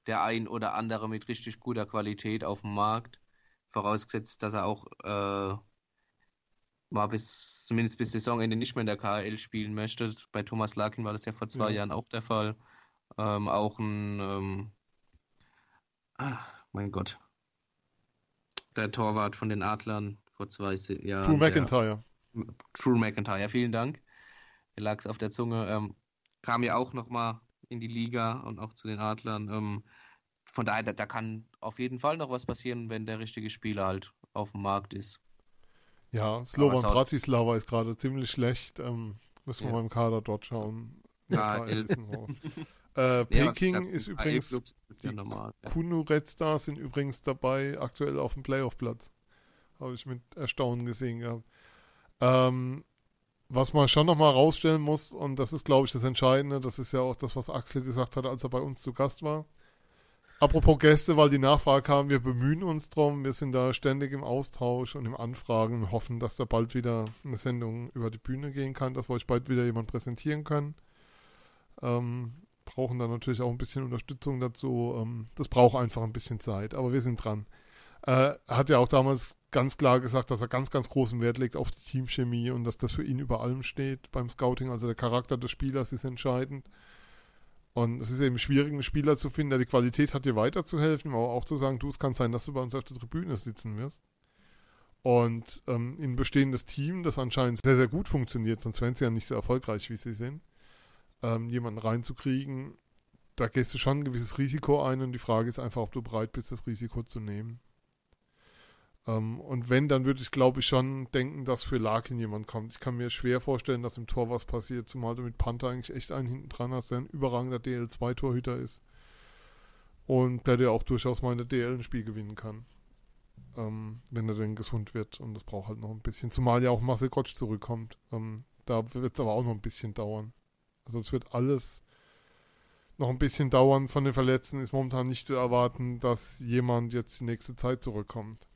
der ein oder andere mit richtig guter Qualität auf den Markt. Vorausgesetzt, dass er auch äh, mal bis, zumindest bis Saisonende nicht mehr in der KHL spielen möchte. Bei Thomas Larkin war das ja vor zwei Ja. Jahren auch der Fall. Ähm, auch ein, ähm, ah, mein Gott, der Torwart von den Adlern vor zwei Jahren. Der- McIntyre. True McIntyre, vielen Dank. Mir lag es auf der Zunge. Ähm, kam ja auch nochmal in die Liga und auch zu den Adlern. Von daher, da, da kann auf jeden Fall noch was passieren, wenn der richtige Spieler halt auf dem Markt ist. Ja, Slovan Bratislava ist gerade ziemlich schlecht. Ähm, müssen wir Ja. mal im Kader dort schauen. Ja, äh, Ja, Peking aber ist in übrigens, ist ja die normal. Ja. Kunu Red Stars sind übrigens dabei, aktuell auf dem Playoff-Platz. Habe ich mit Erstaunen gesehen gehabt. Ähm, was man schon nochmal rausstellen muss, und das ist, glaube ich, das Entscheidende, das ist ja auch das, was Axel gesagt hat, als er bei uns zu Gast war. Apropos Gäste, weil die Nachfrage kam, wir bemühen uns drum, wir sind da ständig im Austausch und im Anfragen und hoffen, dass da bald wieder eine Sendung über die Bühne gehen kann, dass wir euch bald wieder jemand präsentieren können. Ähm, brauchen da natürlich auch ein bisschen Unterstützung dazu. Ähm, das braucht einfach ein bisschen Zeit, aber wir sind dran. Äh, er hat ja auch damals ganz klar gesagt, dass er ganz, ganz großen Wert legt auf die Teamchemie und dass das für ihn über allem steht beim Scouting. Also der Charakter des Spielers ist entscheidend. Und es ist eben schwierig, einen Spieler zu finden, der die Qualität hat, dir weiterzuhelfen, aber auch zu sagen, du, es kann sein, dass du bei uns auf der Tribüne sitzen wirst. Und ähm, ein bestehendes Team, das anscheinend sehr, sehr gut funktioniert, sonst wären sie ja nicht so erfolgreich, wie sie sind, ähm, jemanden reinzukriegen, da gehst du schon ein gewisses Risiko ein und die Frage ist einfach, ob du bereit bist, das Risiko zu nehmen. Ähm, und wenn, dann würde ich, glaube ich, schon denken, dass für Larkin jemand kommt. Ich kann mir schwer vorstellen, dass im Tor was passiert, zumal du mit Panther eigentlich echt einen hinten dran hast, der ein überragender DL2-Torhüter ist. Und der dir auch durchaus mal in der DL ein Spiel gewinnen kann. Ähm, wenn er denn gesund wird. Und das braucht halt noch ein bisschen. Zumal ja auch Marcel Gottsch zurückkommt. Ähm, da wird es aber auch noch ein bisschen dauern. Also es wird alles noch ein bisschen dauern. Von den Verletzten ist momentan nicht zu erwarten, dass jemand jetzt die nächste Zeit zurückkommt.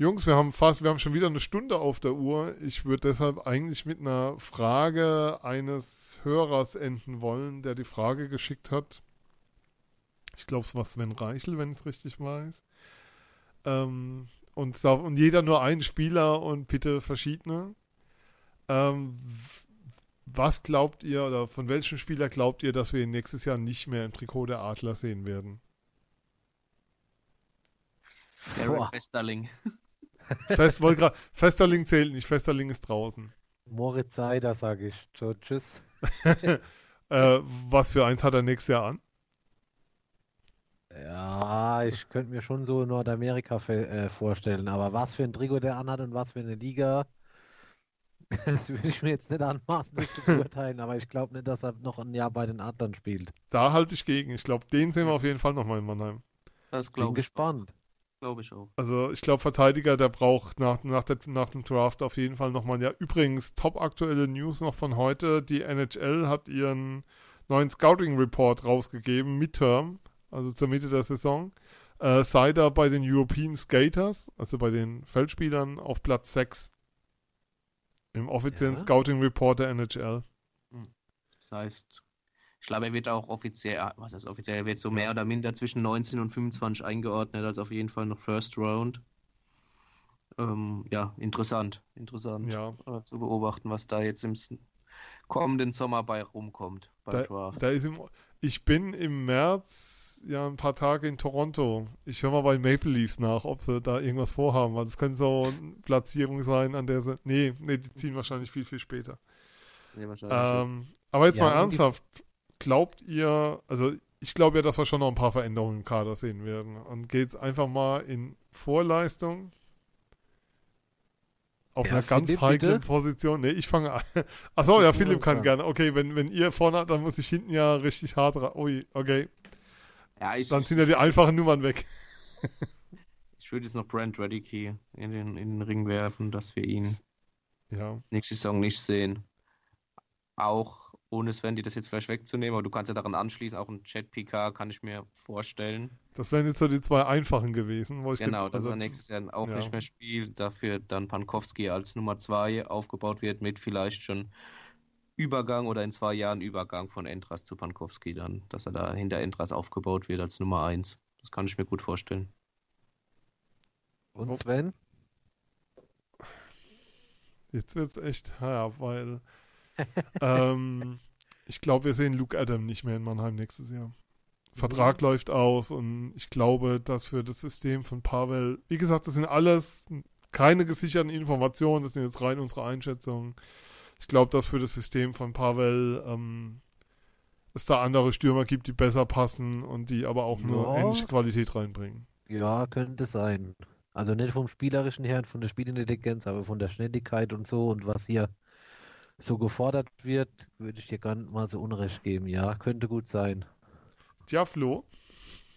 Jungs, wir haben fast, wir haben schon wieder eine Stunde auf der Uhr. Ich würde deshalb eigentlich mit einer Frage eines Hörers enden wollen, der die Frage geschickt hat. Ich glaube, es war Sven Reichel, wenn ich es richtig weiß. Ähm, und, und, jeder nur ein Spieler und bitte verschiedene. Ähm, was glaubt ihr oder von welchem Spieler glaubt ihr, dass wir ihn nächstes Jahr nicht mehr im Trikot der Adler sehen werden? Derek Westerling. Fest, grad, Festerling zählt nicht, Festerling ist draußen. Moritz Seider, sage ich. So, tschüss. äh, was für eins hat er nächstes Jahr an? Ja, ich könnte mir schon so Nordamerika äh, vorstellen, aber was für ein Trikot der anhat und was für eine Liga, das würde ich mir jetzt nicht anmaßen, das zu beurteilen, aber ich glaube nicht, dass er noch ein Jahr bei den Adlern spielt. Da halte ich gegen. Ich glaube, den sehen wir auf jeden Fall nochmal in Mannheim. Das Bin gespannt. Glaube ich auch. Also ich glaube, Verteidiger, der braucht nach, nach, der, nach dem Draft auf jeden Fall nochmal. Ja, übrigens, top aktuelle News noch von heute. Die NHL hat ihren neuen Scouting Report rausgegeben, Midterm, also zur Mitte der Saison. Äh, Sider bei den European Skaters, also bei den Feldspielern, auf Platz 6. Im offiziellen ja. Scouting Report der NHL. Hm. Das heißt, ich glaube, er wird auch offiziell, ah, was ist offiziell, er wird so mehr oder minder zwischen 19 und 25 eingeordnet, also auf jeden Fall noch First Round. Ähm, ja, interessant, interessant ja. Äh, zu beobachten, was da jetzt im kommenden Sommer bei rumkommt beim da, Draft. Da ist im, ich bin im März ja ein paar Tage in Toronto. Ich höre mal bei Maple Leafs nach, ob sie da irgendwas vorhaben, weil das könnte so eine Platzierung sein, an der sie. Nee, nee, die ziehen wahrscheinlich viel, viel später. Ähm, aber jetzt ja, mal ernsthaft glaubt ihr, also ich glaube ja, dass wir schon noch ein paar Veränderungen im Kader sehen werden. Und geht einfach mal in Vorleistung auf ja, einer ganz Philipp, heiklen bitte? Position. Nee, ich fange an. Achso, ja, Philipp kann gerne. Okay, wenn, wenn ihr vorne habt, dann muss ich hinten ja richtig hart Ui, okay. Ja, ich, dann sind ja die einfachen Nummern weg. ich würde jetzt noch Brent Radicke in den, in den Ring werfen, dass wir ihn ja. nächste Saison nicht sehen. Auch ohne Sven, die das jetzt vielleicht wegzunehmen, aber du kannst ja daran anschließen, auch ein Chat-PK kann ich mir vorstellen. Das wären jetzt so die zwei einfachen gewesen. Wo ich genau, dass also, er nächstes Jahr auch ja. nicht mehr spielt, dafür dann Pankowski als Nummer zwei aufgebaut wird, mit vielleicht schon Übergang oder in zwei Jahren Übergang von Entras zu Pankowski dann, dass er da hinter Entras aufgebaut wird als Nummer eins. Das kann ich mir gut vorstellen. Und Sven? Jetzt wird es echt, ja, weil ähm, ich glaube, wir sehen Luke Adam nicht mehr in Mannheim nächstes Jahr. Vertrag mhm. läuft aus und ich glaube, dass für das System von Pavel, wie gesagt, das sind alles keine gesicherten Informationen, das sind jetzt rein unsere Einschätzungen. Ich glaube, dass für das System von Pavel ähm, es da andere Stürmer gibt, die besser passen und die aber auch nur ja. ähnliche Qualität reinbringen. Ja, könnte sein. Also nicht vom Spielerischen her, von der Spielintelligenz, aber von der Schnelligkeit und so und was hier so gefordert wird, würde ich dir gar nicht mal so Unrecht geben. Ja, könnte gut sein. Tja, Flo.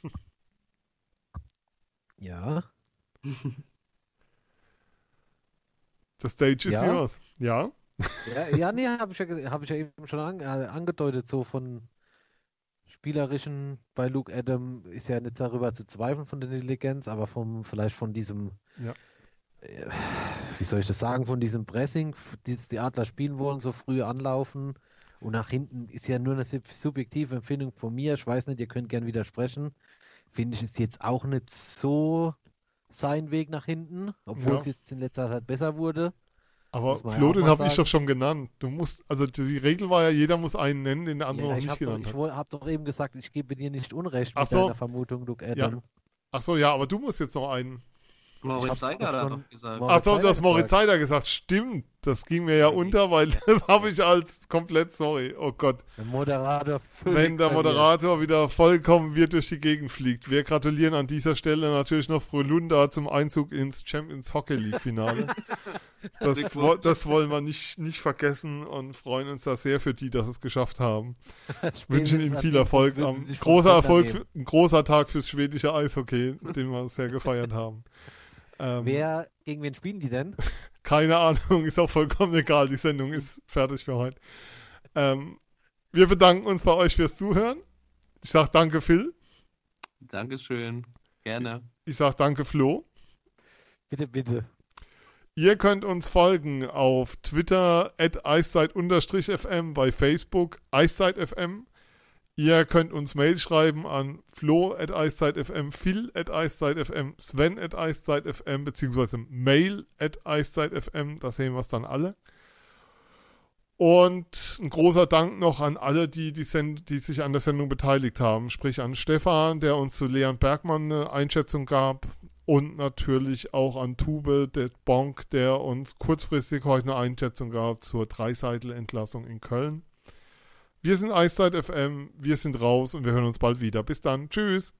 ja. The stage is ja. yours. Ja. Ja, ja nee, habe ich, ja, hab ich ja eben schon an, äh, angedeutet, so von Spielerischen bei Luke Adam ist ja nicht darüber zu zweifeln von der Intelligenz, aber vom, vielleicht von diesem, Ja. äh, wie soll ich das sagen, von diesem Pressing, das die Adler spielen wollen, so früh anlaufen und nach hinten ist ja nur eine sub- subjektive Empfindung von mir. Ich weiß nicht, ihr könnt gern widersprechen. Finde ich es jetzt auch nicht so sein Weg nach hinten, obwohl Ja. es jetzt in letzter Zeit besser wurde. Aber ja Flo, den habe ich doch schon genannt. Du musst, also die Regel war ja, jeder muss einen nennen, den der andere Ja, noch ich nicht habe doch, genannt ich hat. woll- hab doch eben gesagt, ich gebe dir nicht Unrecht Ach mit so. deiner Vermutung, Luke Ja. Adam. Ach so, ja, aber du musst jetzt noch einen. Moritz Ich doch hat er noch gesagt. Moritz Ach so, Seider das Moritz gesagt. Seider gesagt. Stimmt, das ging mir ja unter, weil das habe ich als komplett, sorry, oh Gott. Der Moderator Wenn der. Moderator wieder vollkommen wir durch die Gegend fliegt. Wir gratulieren an dieser Stelle natürlich noch Frölunda zum Einzug ins Champions Hockey League Finale. Das, das wollen wir nicht, nicht vergessen und freuen uns da sehr für die, dass es geschafft haben. Wünschen Spätestens ihnen viel Erfolg. Am, großer Erfolg, ein großer Tag fürs schwedische Eishockey, den wir sehr gefeiert haben. Ähm, Wer, gegen wen spielen die denn? keine Ahnung, ist auch vollkommen egal. Die Sendung ist fertig für heute. Ähm, wir bedanken uns bei euch fürs Zuhören. Ich sage danke, Phil. Dankeschön. Gerne. Ich sage danke, Flo. Bitte, bitte. Ihr könnt uns folgen auf Twitter at eiszeit-fm, bei Facebook eiszeit-fm. Ihr könnt uns Mails schreiben an flo at eiszeit-fm, phil at eiszeit-fm, sven at eiszeit-fm, beziehungsweise mail at eiszeit-fm. Da sehen wir es dann alle. Und ein großer Dank noch an alle, die, die, Send die sich an der Sendung beteiligt haben. Sprich an Stefan, der uns zu Leon Bergmann eine Einschätzung gab. Und natürlich auch an Tube, der Bonk, der uns kurzfristig heute eine Einschätzung gab zur Dreiseitel-Entlassung in Köln. Wir sind Eiszeit FM, wir sind raus und wir hören uns bald wieder. Bis dann. Tschüss.